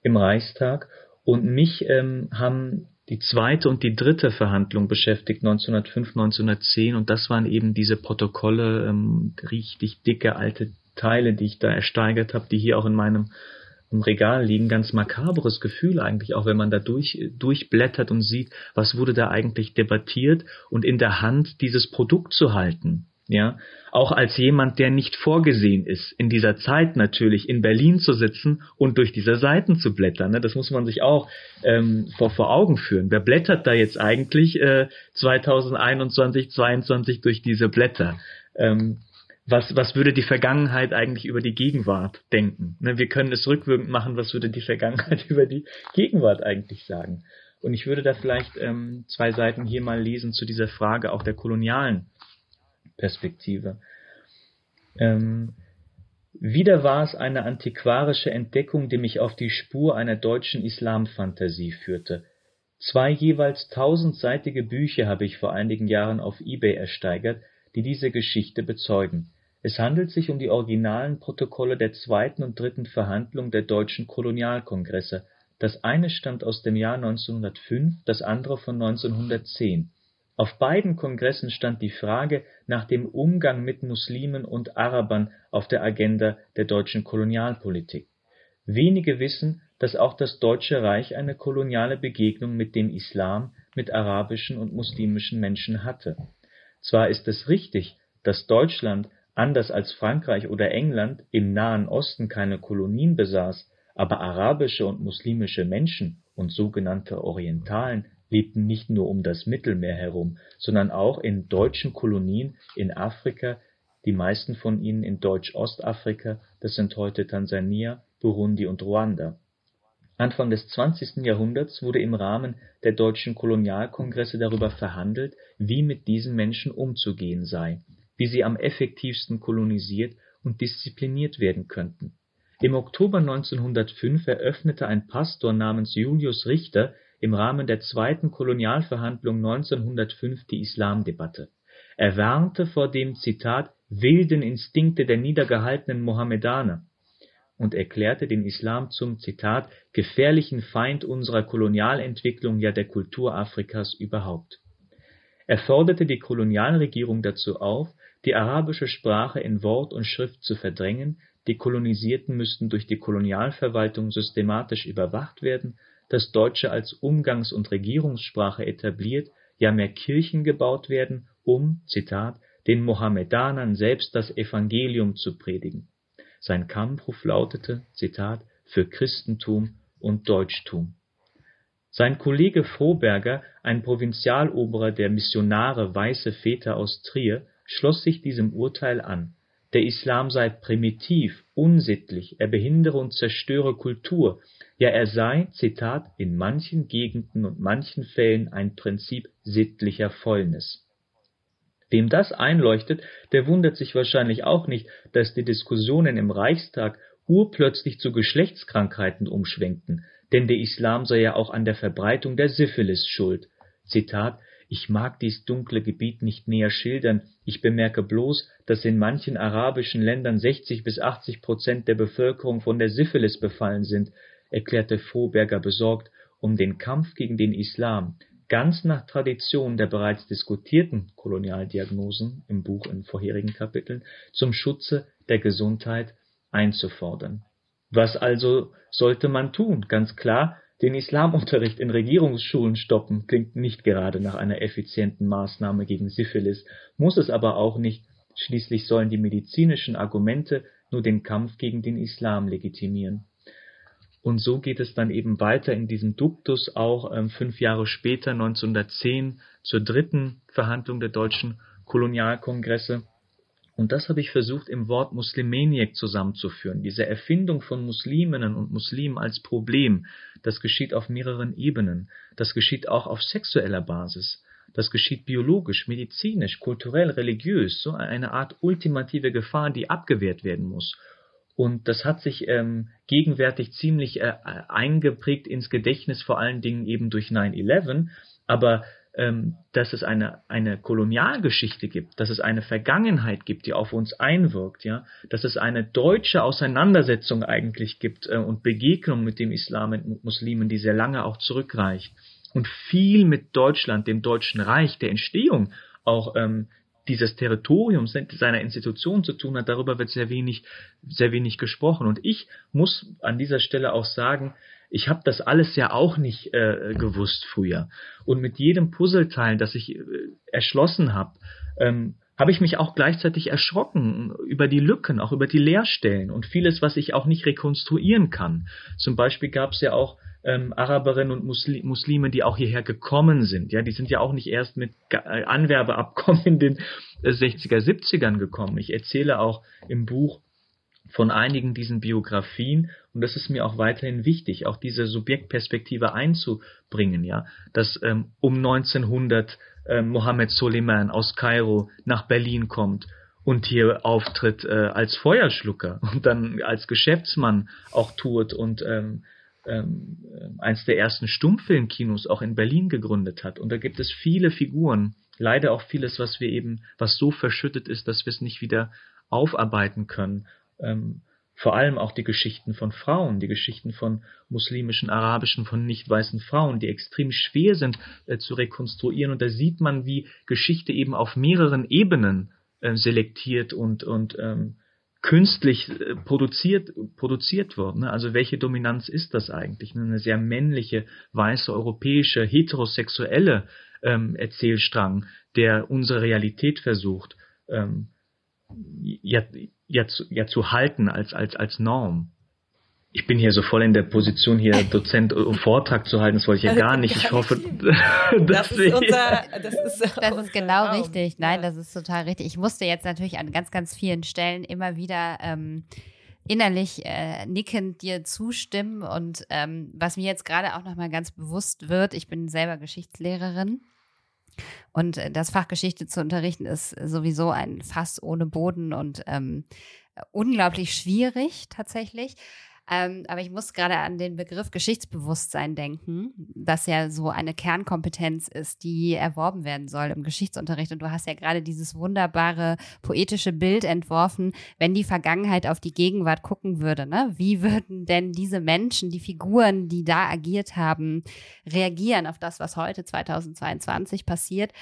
im Reichstag und mich ähm, haben die zweite und die dritte Verhandlung beschäftigt, 1905, 1910. Und das waren eben diese Protokolle, ähm, richtig dicke alte Teile, die ich da ersteigert habe, die hier auch in meinem im Regal liegen. Ganz makabres Gefühl eigentlich, auch wenn man da durch, durchblättert und sieht, was wurde da eigentlich debattiert und in der Hand dieses Produkt zu halten ja, auch als jemand, der nicht vorgesehen ist, in dieser Zeit natürlich in Berlin zu sitzen und durch diese Seiten zu blättern. Ne? Das muss man sich auch ähm, vor, vor Augen führen. Wer blättert da jetzt eigentlich äh, 2021, 2022 durch diese Blätter? Ähm, was, was würde die Vergangenheit eigentlich über die Gegenwart denken? Ne? Wir können es rückwirkend machen, was würde die Vergangenheit über die Gegenwart eigentlich sagen? Und ich würde da vielleicht ähm, zwei Seiten hier mal lesen zu dieser Frage auch der kolonialen Perspektive. Ähm, wieder war es eine antiquarische Entdeckung, die mich auf die Spur einer deutschen Islamfantasie führte. Zwei jeweils tausendseitige Bücher habe ich vor einigen Jahren auf eBay ersteigert, die diese Geschichte bezeugen. Es handelt sich um die originalen Protokolle der zweiten und dritten Verhandlung der deutschen Kolonialkongresse. Das eine stammt aus dem Jahr 1905, das andere von 1910. Auf beiden Kongressen stand die Frage nach dem Umgang mit Muslimen und Arabern auf der Agenda der deutschen Kolonialpolitik. Wenige wissen, dass auch das Deutsche Reich eine koloniale Begegnung mit dem Islam, mit arabischen und muslimischen Menschen hatte. Zwar ist es richtig, dass Deutschland, anders als Frankreich oder England, im Nahen Osten keine Kolonien besaß, aber arabische und muslimische Menschen und sogenannte Orientalen lebten nicht nur um das Mittelmeer herum, sondern auch in deutschen Kolonien in Afrika, die meisten von ihnen in Deutsch-Ostafrika, das sind heute Tansania, Burundi und Ruanda. Anfang des 20. Jahrhunderts wurde im Rahmen der deutschen Kolonialkongresse darüber verhandelt, wie mit diesen Menschen umzugehen sei, wie sie am effektivsten kolonisiert und diszipliniert werden könnten. Im Oktober 1905 eröffnete ein Pastor namens Julius Richter im Rahmen der zweiten Kolonialverhandlung 1905 die Islamdebatte. Er warnte vor dem Zitat wilden Instinkte der niedergehaltenen Mohammedaner und erklärte den Islam zum Zitat gefährlichen Feind unserer Kolonialentwicklung, ja der Kultur Afrikas überhaupt. Er forderte die Kolonialregierung dazu auf, die arabische Sprache in Wort und Schrift zu verdrängen, die Kolonisierten müssten durch die Kolonialverwaltung systematisch überwacht werden das Deutsche als Umgangs und Regierungssprache etabliert, ja mehr Kirchen gebaut werden, um Zitat den Mohammedanern selbst das Evangelium zu predigen. Sein Kampfruf lautete Zitat für Christentum und Deutschtum. Sein Kollege Froberger, ein Provinzialoberer der Missionare Weiße Väter aus Trier, schloss sich diesem Urteil an. Der Islam sei primitiv, unsittlich, er behindere und zerstöre Kultur, ja er sei, Zitat, in manchen Gegenden und manchen Fällen ein Prinzip sittlicher Fäulnis. Wem das einleuchtet, der wundert sich wahrscheinlich auch nicht, dass die Diskussionen im Reichstag urplötzlich zu Geschlechtskrankheiten umschwenkten, denn der Islam sei ja auch an der Verbreitung der Syphilis schuld. Zitat Ich mag dies dunkle Gebiet nicht näher schildern, ich bemerke bloß, dass in manchen arabischen Ländern 60 bis 80 Prozent der Bevölkerung von der Syphilis befallen sind, erklärte Froberger besorgt, um den Kampf gegen den Islam, ganz nach Tradition der bereits diskutierten Kolonialdiagnosen im Buch in vorherigen Kapiteln, zum Schutze der Gesundheit einzufordern. Was also sollte man tun? Ganz klar, den Islamunterricht in Regierungsschulen stoppen klingt nicht gerade nach einer effizienten Maßnahme gegen Syphilis, muss es aber auch nicht, schließlich sollen die medizinischen Argumente nur den Kampf gegen den Islam legitimieren. Und so geht es dann eben weiter in diesem Duktus auch ähm, fünf Jahre später, 1910, zur dritten Verhandlung der deutschen Kolonialkongresse und das habe ich versucht im Wort Muslimeniek zusammenzuführen. Diese Erfindung von Musliminnen und Muslimen als Problem, das geschieht auf mehreren Ebenen. Das geschieht auch auf sexueller Basis. Das geschieht biologisch, medizinisch, kulturell, religiös. So eine Art ultimative Gefahr, die abgewehrt werden muss. Und das hat sich ähm, gegenwärtig ziemlich äh, eingeprägt ins Gedächtnis, vor allen Dingen eben durch 9-11. Aber ähm, dass es eine, eine Kolonialgeschichte gibt, dass es eine Vergangenheit gibt, die auf uns einwirkt, ja, dass es eine deutsche Auseinandersetzung eigentlich gibt äh, und Begegnung mit dem Islam und Muslimen, die sehr lange auch zurückreicht und viel mit Deutschland, dem Deutschen Reich, der Entstehung auch ähm, dieses Territoriums, seiner Institution zu tun hat, darüber wird sehr wenig, sehr wenig gesprochen. Und ich muss an dieser Stelle auch sagen, ich habe das alles ja auch nicht äh, gewusst früher. Und mit jedem Puzzleteil, das ich äh, erschlossen habe, ähm, habe ich mich auch gleichzeitig erschrocken über die Lücken, auch über die Leerstellen und vieles, was ich auch nicht rekonstruieren kann. Zum Beispiel gab es ja auch ähm, Araberinnen und Musli Muslime, die auch hierher gekommen sind. Ja, die sind ja auch nicht erst mit äh, Anwerbeabkommen in den äh, 60er, 70ern gekommen. Ich erzähle auch im Buch von einigen diesen Biografien. Und das ist mir auch weiterhin wichtig, auch diese Subjektperspektive einzubringen, ja, dass ähm, um 1900 äh, Mohammed Soleiman aus Kairo nach Berlin kommt und hier auftritt äh, als Feuerschlucker und dann als Geschäftsmann auch tut und ähm, ähm, eins der ersten Stummfilmkinos auch in Berlin gegründet hat. Und da gibt es viele Figuren, leider auch vieles, was wir eben, was so verschüttet ist, dass wir es nicht wieder aufarbeiten können ähm, vor allem auch die Geschichten von Frauen, die Geschichten von muslimischen, arabischen, von nicht weißen Frauen, die extrem schwer sind äh, zu rekonstruieren. Und da sieht man, wie Geschichte eben auf mehreren Ebenen äh, selektiert und, und ähm, künstlich äh, produziert, produziert wird. Ne? Also welche Dominanz ist das eigentlich? Eine sehr männliche, weiße, europäische, heterosexuelle ähm, Erzählstrang, der unsere Realität versucht, ähm, ja, ja, zu, ja zu halten als, als, als Norm. Ich bin hier so voll in der Position, hier Dozent um Vortrag zu halten, das wollte ich ja gar nicht. Ich hoffe,
das ist, unser, das ist, das ist genau Raum. richtig. Nein, das ist total richtig. Ich musste jetzt natürlich an ganz, ganz vielen Stellen immer wieder ähm, innerlich äh, nickend dir zustimmen. Und ähm, was mir jetzt gerade auch nochmal ganz bewusst wird, ich bin selber Geschichtslehrerin und äh, das Fach Geschichte zu unterrichten ist sowieso ein Fass ohne Boden und ähm, unglaublich schwierig tatsächlich. Ähm, aber ich muss gerade an den Begriff Geschichtsbewusstsein denken, das ja so eine Kernkompetenz ist, die erworben werden soll im Geschichtsunterricht. Und du hast ja gerade dieses wunderbare poetische Bild entworfen, wenn die Vergangenheit auf die Gegenwart gucken würde. Ne? Wie würden denn diese Menschen, die Figuren, die da agiert haben, reagieren auf das, was heute 2022 passiert?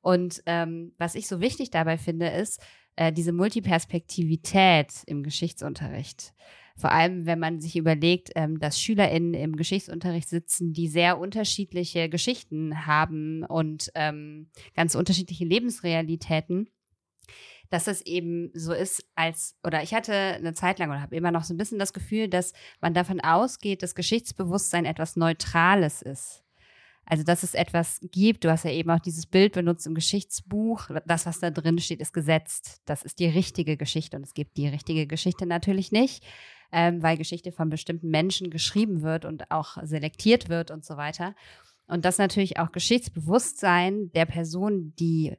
Und ähm, was ich so wichtig dabei finde, ist äh, diese Multiperspektivität im Geschichtsunterricht. Vor allem, wenn man sich überlegt, ähm, dass SchülerInnen im Geschichtsunterricht sitzen, die sehr unterschiedliche Geschichten haben und ähm, ganz unterschiedliche Lebensrealitäten dass es eben so ist, als, oder ich hatte eine Zeit lang oder habe immer noch so ein bisschen das Gefühl, dass man davon ausgeht, dass Geschichtsbewusstsein etwas Neutrales ist. Also, dass es etwas gibt, du hast ja eben auch dieses Bild benutzt im Geschichtsbuch, das, was da drin steht, ist gesetzt. Das ist die richtige Geschichte und es gibt die richtige Geschichte natürlich nicht ähm, weil Geschichte von bestimmten Menschen geschrieben wird und auch selektiert wird und so weiter. Und dass natürlich auch Geschichtsbewusstsein der Person, die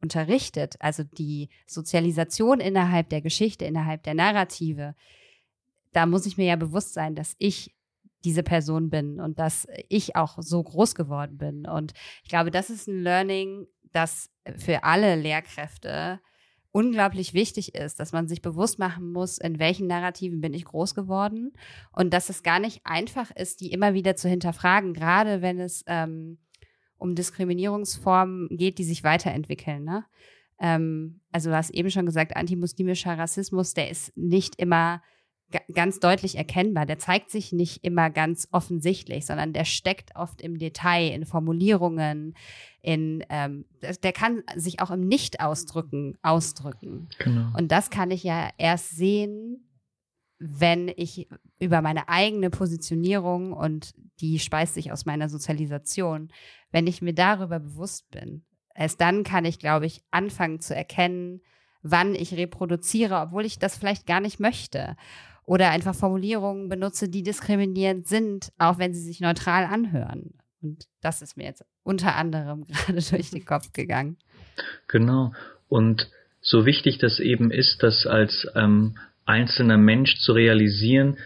unterrichtet, also die Sozialisation innerhalb der Geschichte, innerhalb der Narrative, da muss ich mir ja bewusst sein, dass ich diese Person bin und dass ich auch so groß geworden bin. Und ich glaube, das ist ein Learning, das für alle Lehrkräfte unglaublich wichtig ist, dass man sich bewusst machen muss, in welchen Narrativen bin ich groß geworden und dass es gar nicht einfach ist, die immer wieder zu hinterfragen, gerade wenn es ähm, um Diskriminierungsformen geht, die sich weiterentwickeln. Ne? Ähm, also du hast eben schon gesagt, antimuslimischer Rassismus, der ist nicht immer ganz deutlich erkennbar. Der zeigt sich nicht immer ganz offensichtlich, sondern der steckt oft im Detail, in Formulierungen, in ähm, der kann sich auch im Nicht-Ausdrücken ausdrücken. Genau. Und das kann ich ja erst sehen, wenn ich über meine eigene Positionierung und die speist sich aus meiner Sozialisation, wenn ich mir darüber bewusst bin. Erst dann kann ich, glaube ich, anfangen zu erkennen, wann ich reproduziere, obwohl ich das vielleicht gar nicht möchte oder einfach Formulierungen benutze, die diskriminierend sind, auch wenn sie sich neutral anhören. Und das ist mir jetzt unter anderem gerade durch den Kopf gegangen.
Genau. Und so wichtig das eben ist, das als ähm, einzelner Mensch zu realisieren,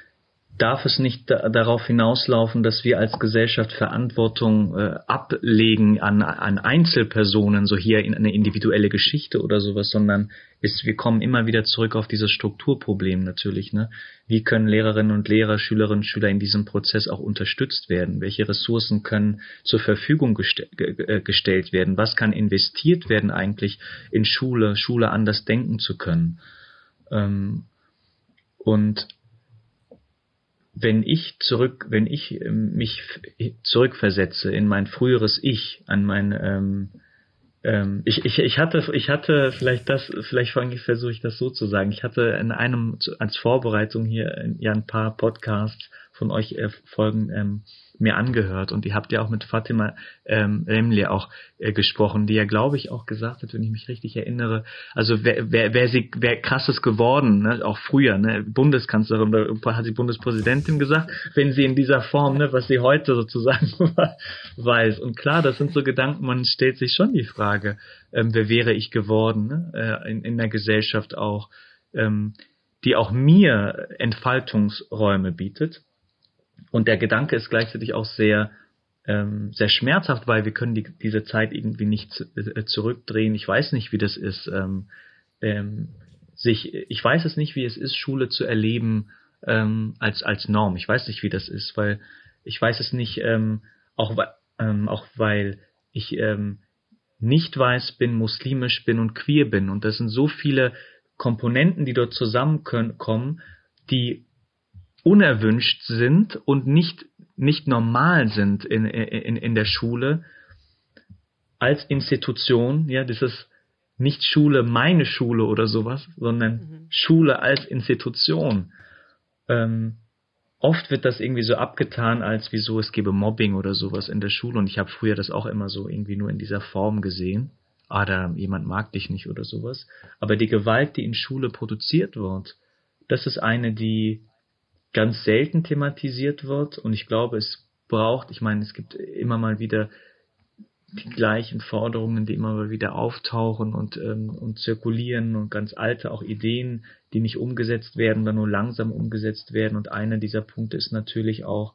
darf es nicht da, darauf hinauslaufen, dass wir als Gesellschaft Verantwortung äh, ablegen an, an Einzelpersonen, so hier in eine individuelle Geschichte oder sowas, sondern ist, wir kommen immer wieder zurück auf dieses Strukturproblem natürlich. Ne? Wie können Lehrerinnen und Lehrer, Schülerinnen und Schüler in diesem Prozess auch unterstützt werden? Welche Ressourcen können zur Verfügung geste äh, gestellt werden? Was kann investiert werden eigentlich in Schule, Schule anders denken zu können? Ähm, und wenn ich zurück, wenn ich ähm, mich zurückversetze in mein früheres Ich, an mein ähm, ähm, ich, ich, ich hatte, ich hatte vielleicht das, vielleicht versuche ich das so zu sagen. Ich hatte in einem als Vorbereitung hier ja ein paar Podcasts von euch äh, Folgen ähm, mir angehört und ihr habt ja auch mit Fatima ähm, Remli auch äh, gesprochen, die ja glaube ich auch gesagt hat, wenn ich mich richtig erinnere, also wer, wer, wer sie wer krasses geworden, ne, auch früher, ne, Bundeskanzlerin oder hat sie Bundespräsidentin gesagt, wenn sie in dieser Form, ne, was sie heute sozusagen weiß. Und klar, das sind so Gedanken, man stellt sich schon die Frage, ähm, wer wäre ich geworden, ne, äh, in, in der Gesellschaft auch, ähm, die auch mir Entfaltungsräume bietet und der Gedanke ist gleichzeitig auch sehr, ähm, sehr schmerzhaft, weil wir können die, diese Zeit irgendwie nicht äh, zurückdrehen. Ich weiß nicht, wie das ist, ähm, ähm, sich, ich weiß es nicht, wie es ist, Schule zu erleben ähm, als als Norm. Ich weiß nicht, wie das ist, weil ich weiß es nicht, ähm, auch ähm, auch weil ich ähm, nicht weiß bin, muslimisch bin und queer bin. Und das sind so viele Komponenten, die dort zusammenkommen, die unerwünscht sind und nicht, nicht normal sind in, in, in der Schule als Institution, ja, das ist nicht Schule, meine Schule oder sowas, sondern mhm. Schule als Institution. Ähm, oft wird das irgendwie so abgetan, als wieso es gäbe Mobbing oder sowas in der Schule. Und ich habe früher das auch immer so irgendwie nur in dieser Form gesehen. Ah, da jemand mag dich nicht oder sowas. Aber die Gewalt, die in Schule produziert wird, das ist eine, die ganz selten thematisiert wird. Und ich glaube, es braucht, ich meine, es gibt immer mal wieder die gleichen Forderungen, die immer mal wieder auftauchen und, ähm, und zirkulieren und ganz alte auch Ideen, die nicht umgesetzt werden oder nur langsam umgesetzt werden. Und einer dieser Punkte ist natürlich auch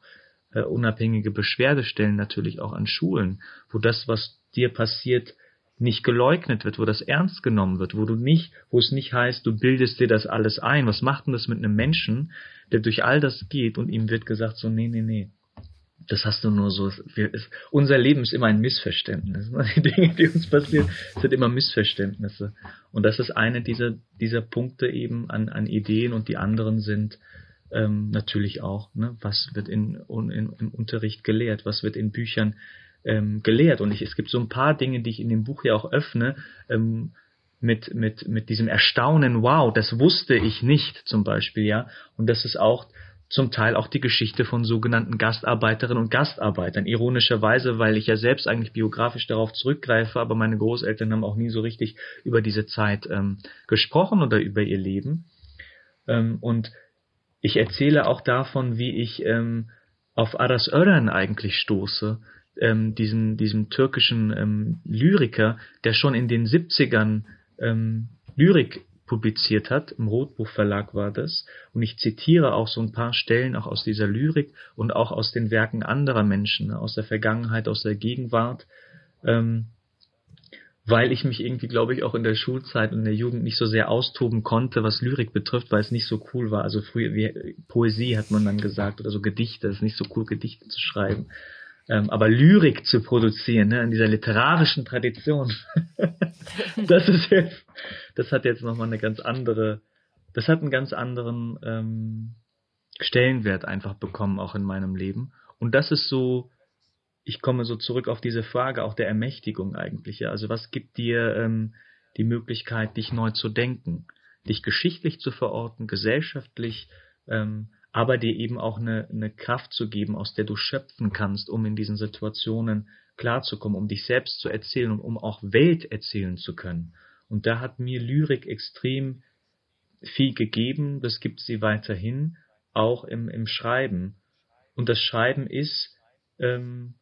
äh, unabhängige Beschwerdestellen natürlich auch an Schulen, wo das, was dir passiert, nicht geleugnet wird, wo das ernst genommen wird, wo du nicht, wo es nicht heißt, du bildest dir das alles ein. Was macht denn das mit einem Menschen, der durch all das geht und ihm wird gesagt so, nee, nee, nee. Das hast du nur so. Wir, es, unser Leben ist immer ein Missverständnis. Die Dinge, die uns passieren, sind immer Missverständnisse. Und das ist eine dieser, dieser Punkte eben an, an Ideen und die anderen sind ähm, natürlich auch, ne, was wird in, in, im Unterricht gelehrt, was wird in Büchern ähm, gelehrt. Und ich, es gibt so ein paar Dinge, die ich in dem Buch ja auch öffne, ähm, mit, mit, mit diesem Erstaunen, wow, das wusste ich nicht zum Beispiel, ja. Und das ist auch zum Teil auch die Geschichte von sogenannten Gastarbeiterinnen und Gastarbeitern. Ironischerweise, weil ich ja selbst eigentlich biografisch darauf zurückgreife, aber meine Großeltern haben auch nie so richtig über diese Zeit ähm, gesprochen oder über ihr Leben. Ähm, und ich erzähle auch davon, wie ich ähm, auf Aras Ören eigentlich stoße, ähm, diesen, diesem türkischen ähm, Lyriker, der schon in den 70ern ähm, Lyrik publiziert hat. Im Rotbuch Verlag war das. Und ich zitiere auch so ein paar Stellen auch aus dieser Lyrik und auch aus den Werken anderer Menschen, aus der Vergangenheit, aus der Gegenwart. Ähm, weil ich mich irgendwie, glaube ich, auch in der Schulzeit und in der Jugend nicht so sehr austoben konnte, was Lyrik betrifft, weil es nicht so cool war. Also früher wie, Poesie hat man dann gesagt oder so Gedichte, es ist nicht so cool, Gedichte zu schreiben. Ähm, aber Lyrik zu produzieren, ne, in dieser literarischen Tradition, das ist jetzt, das hat jetzt nochmal eine ganz andere, das hat einen ganz anderen ähm, Stellenwert einfach bekommen, auch in meinem Leben. Und das ist so, ich komme so zurück auf diese Frage auch der Ermächtigung eigentlich. Ja. Also was gibt dir ähm, die Möglichkeit, dich neu zu denken, dich geschichtlich zu verorten, gesellschaftlich, ähm, aber dir eben auch eine, eine Kraft zu geben, aus der du schöpfen kannst, um in diesen Situationen klarzukommen, um dich selbst zu erzählen und um auch Welt erzählen zu können. Und da hat mir Lyrik extrem viel gegeben, das gibt sie weiterhin, auch im, im Schreiben. Und das Schreiben ist ähm,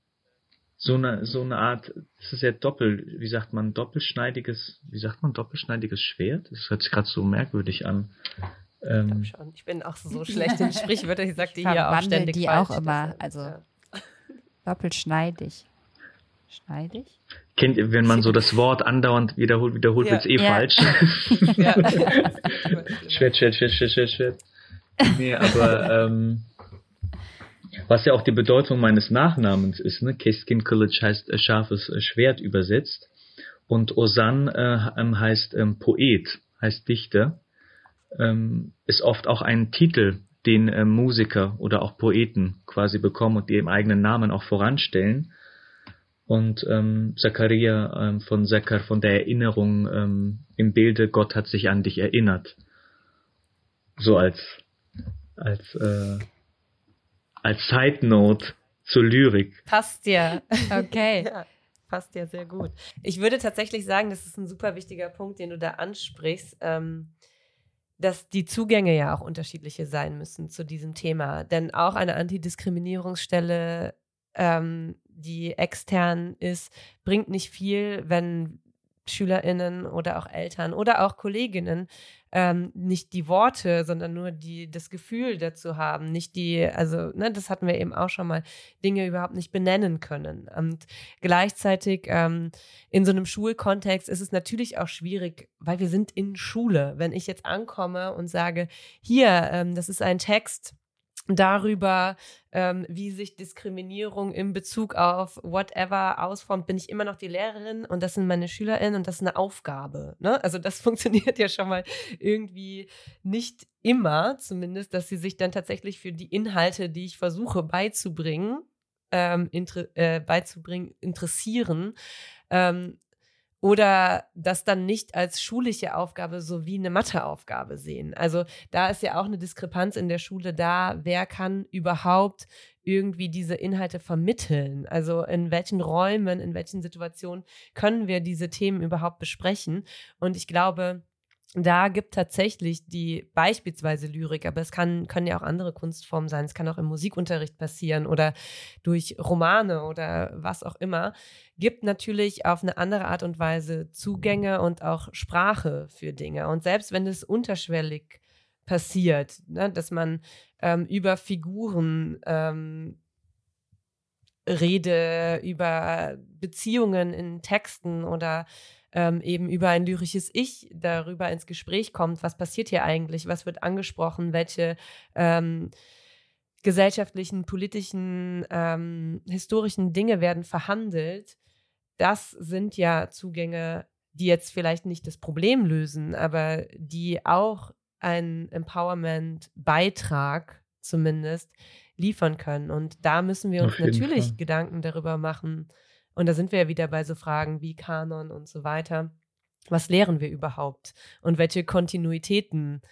so eine, so eine Art, das ist ja doppel, wie sagt man, doppelschneidiges, wie sagt man, doppelschneidiges Schwert? Das hört sich gerade so merkwürdig an.
Ähm, ich, ich bin auch so schlecht in Sprichwörtern, ich sag die hier auch ständig
die
falsch.
auch immer, also ja. doppelschneidig. Schneidig?
Kennt ihr, wenn man so das Wort andauernd wiederholt, wiederholt, ja. wird es eh ja. falsch. ja. Schwert, Schwert, Schwert, Schwert, Schwert, Schwert. Nee, aber ähm, was ja auch die Bedeutung meines Nachnamens ist, ne? Keskin College heißt äh, scharfes äh, Schwert übersetzt. Und Osan äh, ähm, heißt ähm, Poet, heißt Dichter ähm, ist oft auch ein Titel, den äh, Musiker oder auch Poeten quasi bekommen und die im eigenen Namen auch voranstellen. Und ähm, Zachariah ähm, von Zachar von der Erinnerung ähm, im Bilde Gott hat sich an dich erinnert. So als als äh, als Side Note zur Lyrik.
Passt ja. Okay. ja, passt ja sehr gut. Ich würde tatsächlich sagen, das ist ein super wichtiger Punkt, den du da ansprichst. Ähm, dass die Zugänge ja auch unterschiedliche sein müssen zu diesem Thema. Denn auch eine Antidiskriminierungsstelle, ähm, die extern ist, bringt nicht viel, wenn SchülerInnen oder auch Eltern oder auch Kolleginnen ähm, nicht die Worte, sondern nur die, das Gefühl dazu haben, nicht die, also, ne, das hatten wir eben auch schon mal, Dinge überhaupt nicht benennen können. Und gleichzeitig ähm, in so einem Schulkontext ist es natürlich auch schwierig, weil wir sind in Schule. Wenn ich jetzt ankomme und sage, hier, ähm, das ist ein Text, darüber, ähm, wie sich Diskriminierung in Bezug auf whatever ausformt, bin ich immer noch die Lehrerin und das sind meine SchülerInnen und das ist eine Aufgabe. Ne? Also das funktioniert ja schon mal irgendwie nicht immer, zumindest, dass sie sich dann tatsächlich für die Inhalte, die ich versuche beizubringen, ähm, inter äh, beizubringen, interessieren. Ähm, oder das dann nicht als schulische Aufgabe sowie eine Matheaufgabe sehen. Also da ist ja auch eine Diskrepanz in der Schule da, wer kann überhaupt irgendwie diese Inhalte vermitteln? Also in welchen Räumen, in welchen Situationen können wir diese Themen überhaupt besprechen? Und ich glaube, da gibt tatsächlich die beispielsweise Lyrik, aber es kann, können ja auch andere Kunstformen sein. Es kann auch im Musikunterricht passieren oder durch Romane oder was auch immer. Gibt natürlich auf eine andere Art und Weise Zugänge und auch Sprache für Dinge. Und selbst wenn es unterschwellig passiert, ne, dass man ähm, über Figuren ähm, rede, über Beziehungen in Texten oder ähm, eben über ein lyrisches Ich darüber ins Gespräch kommt, was passiert hier eigentlich, was wird angesprochen, welche ähm, gesellschaftlichen, politischen, ähm, historischen Dinge werden verhandelt. Das sind ja Zugänge, die jetzt vielleicht nicht das Problem lösen, aber die auch einen Empowerment-Beitrag zumindest liefern können. Und da müssen wir uns natürlich Fall. Gedanken darüber machen, und da sind wir ja wieder bei so Fragen wie Kanon und so weiter. Was lehren wir überhaupt? Und welche Kontinuitäten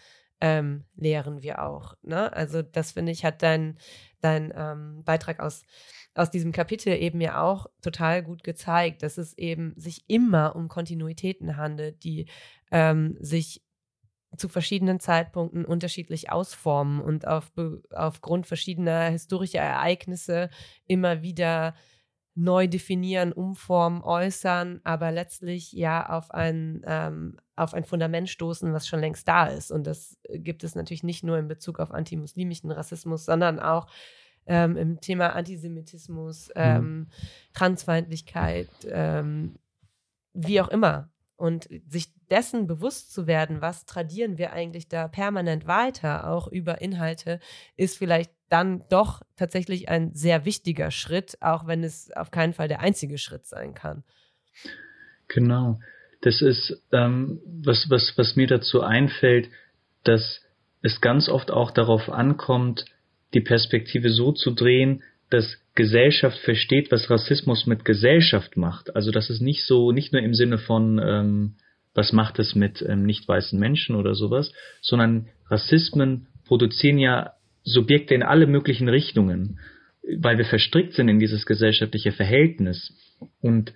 ähm, lehren wir auch? Ne? Also, das finde ich, hat dein, dein ähm, Beitrag aus, aus diesem Kapitel eben ja auch total gut gezeigt, dass es eben sich immer um Kontinuitäten handelt, die ähm, sich zu verschiedenen Zeitpunkten unterschiedlich ausformen und auf, aufgrund verschiedener historischer Ereignisse immer wieder neu definieren, umformen, äußern, aber letztlich ja auf ein, ähm, auf ein Fundament stoßen, was schon längst da ist. Und das gibt es natürlich nicht nur in Bezug auf antimuslimischen Rassismus, sondern auch ähm, im Thema Antisemitismus, mhm. ähm, Transfeindlichkeit, ähm, wie auch immer. Und sich dessen bewusst zu werden, was tradieren wir eigentlich da permanent weiter, auch über Inhalte, ist vielleicht dann doch tatsächlich ein sehr wichtiger Schritt, auch wenn es auf keinen Fall der einzige Schritt sein kann.
Genau. Das ist, ähm, was, was, was mir dazu einfällt, dass es ganz oft auch darauf ankommt, die Perspektive so zu drehen, dass Gesellschaft versteht, was Rassismus mit Gesellschaft macht. Also das ist nicht so, nicht nur im Sinne von, ähm, was macht es mit ähm, nicht weißen Menschen oder sowas, sondern Rassismen produzieren ja Subjekte in alle möglichen Richtungen, weil wir verstrickt sind in dieses gesellschaftliche Verhältnis. Und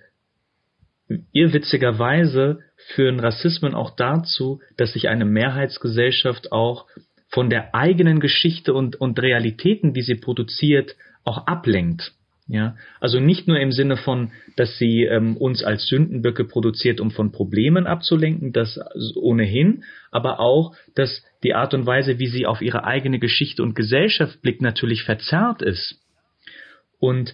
irrwitzigerweise führen Rassismen auch dazu, dass sich eine Mehrheitsgesellschaft auch von der eigenen Geschichte und, und Realitäten, die sie produziert, auch ablenkt. Ja, also nicht nur im Sinne von, dass sie ähm, uns als Sündenböcke produziert, um von Problemen abzulenken, das ohnehin, aber auch, dass die Art und Weise, wie sie auf ihre eigene Geschichte und Gesellschaft blickt, natürlich verzerrt ist. Und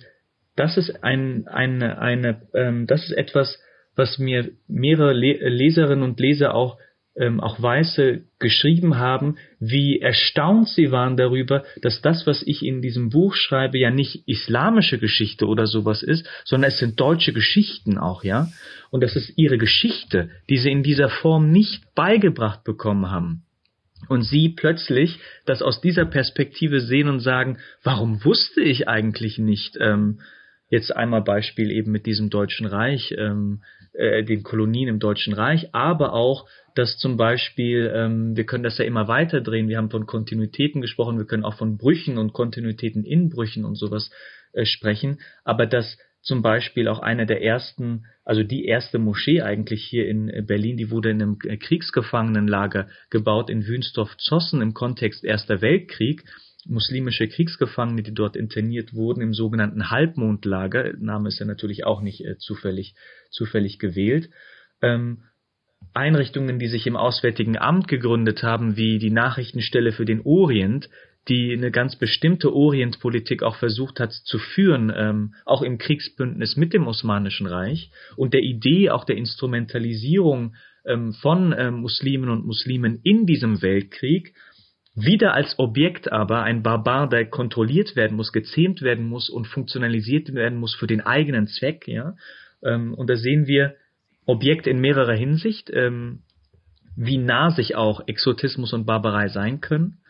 das ist ein, eine, eine, ähm, das ist etwas, was mir mehrere Leserinnen und Leser auch ähm, auch Weiße geschrieben haben, wie erstaunt sie waren darüber, dass das, was ich in diesem Buch schreibe, ja nicht islamische Geschichte oder sowas ist, sondern es sind deutsche Geschichten auch, ja. Und das ist ihre Geschichte, die sie in dieser Form nicht beigebracht bekommen haben. Und sie plötzlich das aus dieser Perspektive sehen und sagen, warum wusste ich eigentlich nicht, ähm, jetzt einmal Beispiel eben mit diesem Deutschen Reich, ähm, äh, den Kolonien im Deutschen Reich, aber auch dass zum Beispiel, ähm, wir können das ja immer weiter drehen, wir haben von Kontinuitäten gesprochen, wir können auch von Brüchen und Kontinuitäten in Brüchen und sowas äh, sprechen, aber dass zum Beispiel auch einer der ersten, also die erste Moschee eigentlich hier in äh, Berlin, die wurde in einem äh, Kriegsgefangenenlager gebaut in Wünsdorf-Zossen im Kontext Erster Weltkrieg. Muslimische Kriegsgefangene, die dort interniert wurden im sogenannten Halbmondlager, Name ist ja natürlich auch nicht äh, zufällig, zufällig gewählt. Ähm, Einrichtungen, die sich im Auswärtigen Amt gegründet haben, wie die Nachrichtenstelle für den Orient, die eine ganz bestimmte Orientpolitik auch versucht hat zu führen, ähm, auch im Kriegsbündnis mit dem Osmanischen Reich und der Idee auch der Instrumentalisierung ähm, von ähm, Muslimen und Muslimen in diesem Weltkrieg, wieder als Objekt aber ein Barbar, der kontrolliert werden muss, gezähmt werden muss und funktionalisiert werden muss für den eigenen Zweck, ja. Ähm, und da sehen wir, Objekt in mehrerer Hinsicht, ähm, wie nah sich auch Exotismus und Barbarei sein können.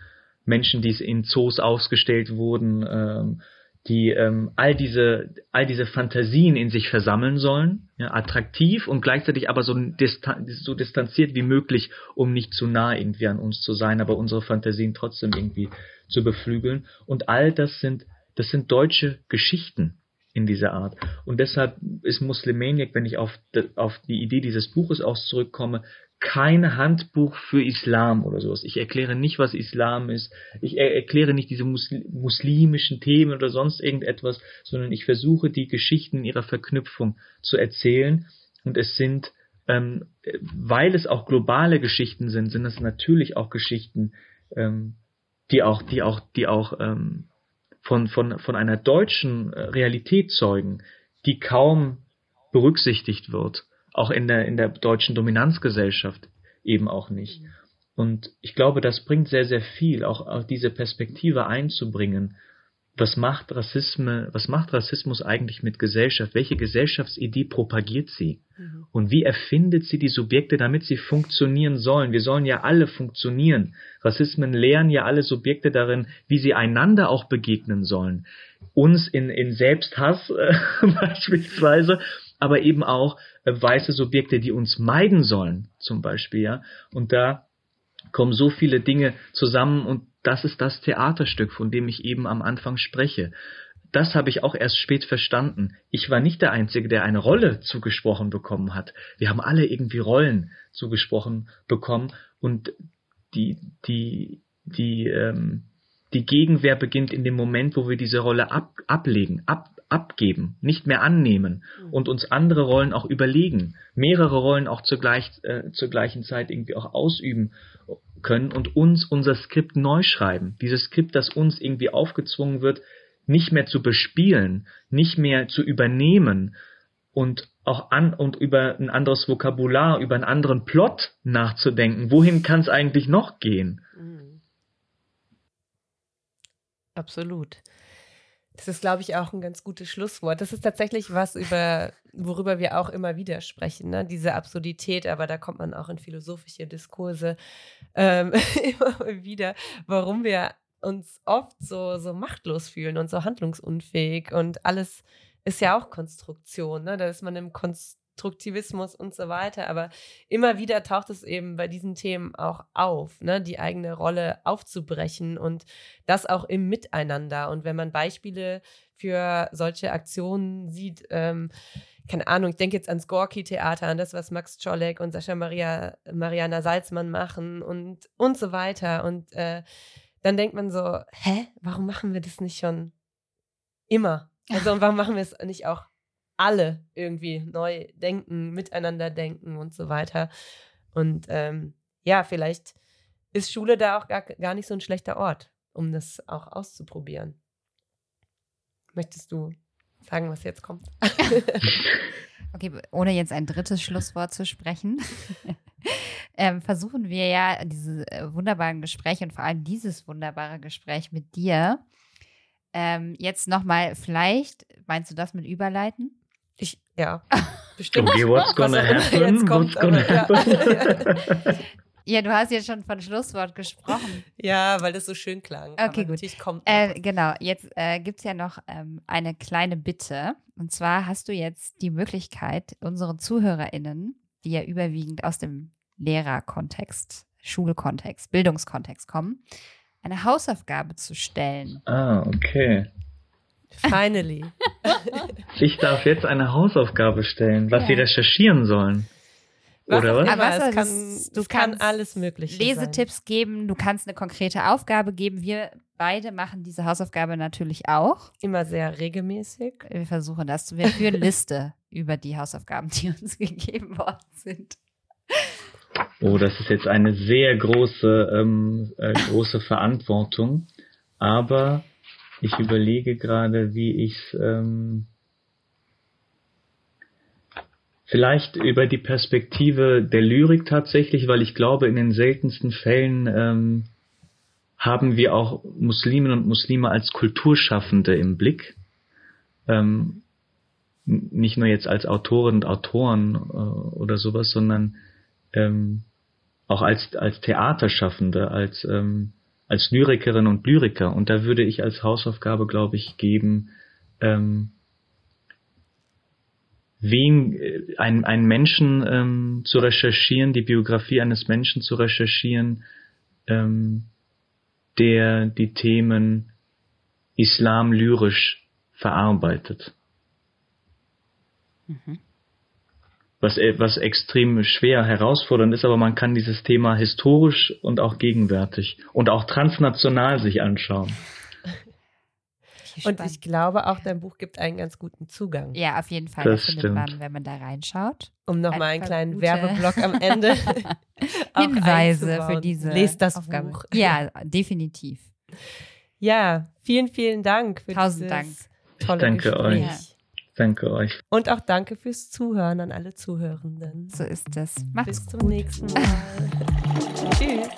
Menschen, die in Zoos ausgestellt wurden, ähm, die ähm, all diese all diese Fantasien in sich versammeln sollen, ja, attraktiv und gleichzeitig aber so, distan so distanziert wie möglich, um nicht zu nah irgendwie an uns zu sein, aber unsere Fantasien trotzdem irgendwie zu beflügeln. Und all das sind das sind deutsche Geschichten, in dieser Art. Und deshalb ist Muslimaniac, wenn ich auf, auf die Idee dieses Buches auch zurückkomme, kein Handbuch für Islam oder sowas. Ich erkläre nicht, was Islam ist. Ich er erkläre nicht diese muslimischen Themen oder sonst irgendetwas, sondern ich versuche die Geschichten in ihrer Verknüpfung zu erzählen. Und es sind, ähm, weil es auch globale Geschichten sind, sind es natürlich auch Geschichten, ähm, die auch, die auch, die auch ähm, von, von, von einer deutschen äh, Realität zeugen, die kaum berücksichtigt wird, auch in der, in der deutschen Dominanzgesellschaft eben auch nicht. Und ich glaube, das bringt sehr, sehr viel, auch, auch diese Perspektive einzubringen, was macht Rassismus, was macht Rassismus eigentlich mit Gesellschaft? Welche Gesellschaftsidee propagiert sie? Mhm. Und wie erfindet sie die Subjekte, damit sie funktionieren sollen? Wir sollen ja alle funktionieren. Rassismen lehren ja alle Subjekte darin, wie sie einander auch begegnen sollen. Uns in, in Selbsthass äh, beispielsweise, aber eben auch äh, weiße Subjekte, die uns meiden sollen, zum Beispiel, ja. Und da kommen so viele Dinge zusammen und das ist das Theaterstück, von dem ich eben am Anfang spreche. Das habe ich auch erst spät verstanden. Ich war nicht der Einzige, der eine Rolle zugesprochen bekommen hat. Wir haben alle irgendwie Rollen zugesprochen bekommen und die, die, die, ähm, die Gegenwehr beginnt in dem Moment, wo wir diese Rolle ab, ablegen, ab, abgeben, nicht mehr annehmen mhm. und uns andere Rollen auch überlegen, mehrere Rollen auch zur, gleich, äh, zur gleichen Zeit irgendwie auch ausüben können und uns unser Skript neu schreiben. Dieses Skript, das uns irgendwie aufgezwungen wird, nicht mehr zu bespielen, nicht mehr zu übernehmen und auch an und über ein anderes Vokabular, über einen anderen Plot nachzudenken. Wohin kann es eigentlich noch gehen? Mhm.
Absolut. Das ist, glaube ich, auch ein ganz gutes Schlusswort. Das ist tatsächlich was, über, worüber wir auch immer wieder sprechen, ne? diese Absurdität, aber da kommt man auch in philosophische Diskurse ähm, immer wieder, warum wir uns oft so, so machtlos fühlen und so handlungsunfähig und alles ist ja auch Konstruktion, ne? da ist man im Konstruktivismus und so weiter, aber immer wieder taucht es eben bei diesen Themen auch auf, ne? die eigene Rolle aufzubrechen und das auch im Miteinander. Und wenn man Beispiele für solche Aktionen sieht, ähm, keine Ahnung, ich denke jetzt ans Gorki-Theater, an das, was Max Czolek und Sascha Maria, Mariana Salzmann machen und, und so weiter. Und äh, dann denkt man so, hä, warum machen wir das nicht schon immer? Also und warum machen wir es nicht auch alle irgendwie neu denken, miteinander denken und so weiter. Und ähm, ja, vielleicht ist Schule da auch gar, gar nicht so ein schlechter Ort, um das auch auszuprobieren. Möchtest du sagen, was jetzt kommt?
okay, ohne jetzt ein drittes Schlusswort zu sprechen, ähm, versuchen wir ja diese äh, wunderbaren Gespräche und vor allem dieses wunderbare Gespräch mit dir ähm, jetzt nochmal, vielleicht, meinst du das mit Überleiten?
Ja, bestimmt.
Okay, what's gonna happen? Jetzt kommt, what's gonna
happen? Ja. du hast jetzt schon von Schlusswort gesprochen.
Ja, weil das so schön klang.
Okay, gut. Kommt äh, genau, jetzt äh, gibt es ja noch ähm, eine kleine Bitte. Und zwar hast du jetzt die Möglichkeit, unseren ZuhörerInnen, die ja überwiegend aus dem Lehrerkontext, Schulkontext, Bildungskontext kommen, eine Hausaufgabe zu stellen.
Ah, okay.
Finally.
Ich darf jetzt eine Hausaufgabe stellen, was ja. sie recherchieren sollen.
Was Oder was? was es kann, du kannst kann alles Mögliche
Lesetipps
sein.
geben, du kannst eine konkrete Aufgabe geben. Wir beide machen diese Hausaufgabe natürlich auch.
Immer sehr regelmäßig.
Wir versuchen das. Wir führen Liste über die Hausaufgaben, die uns gegeben worden sind.
Oh, das ist jetzt eine sehr große, ähm, äh, große Verantwortung. Aber ich überlege gerade, wie ich ähm, vielleicht über die Perspektive der Lyrik tatsächlich, weil ich glaube, in den seltensten Fällen ähm, haben wir auch Musliminnen und Muslime als Kulturschaffende im Blick. Ähm, nicht nur jetzt als Autorinnen und Autoren äh, oder sowas, sondern ähm, auch als, als Theaterschaffende, als, ähm, als Lyrikerin und Lyriker. Und da würde ich als Hausaufgabe, glaube ich, geben, ähm, wen, äh, ein, einen Menschen ähm, zu recherchieren, die Biografie eines Menschen zu recherchieren, ähm, der die Themen Islam lyrisch verarbeitet. Mhm was, äh, was extrem schwer herausfordernd ist, aber man kann dieses Thema historisch und auch gegenwärtig und auch transnational sich anschauen.
Und ich glaube auch, dein Buch gibt einen ganz guten Zugang.
Ja, auf jeden Fall. Das, das findet man, wenn man da reinschaut.
Um nochmal einen kleinen gute Werbeblock am Ende.
Hinweise für diese
Lest das Aufgabe. Buch.
Ja, definitiv.
Ja, vielen, vielen Dank
für Tausend Dank.
tolle
Danke
Gespräch.
euch. Danke euch.
Und auch danke fürs Zuhören an alle Zuhörenden.
So ist es.
Macht's Bis gut. zum nächsten Mal. Tschüss.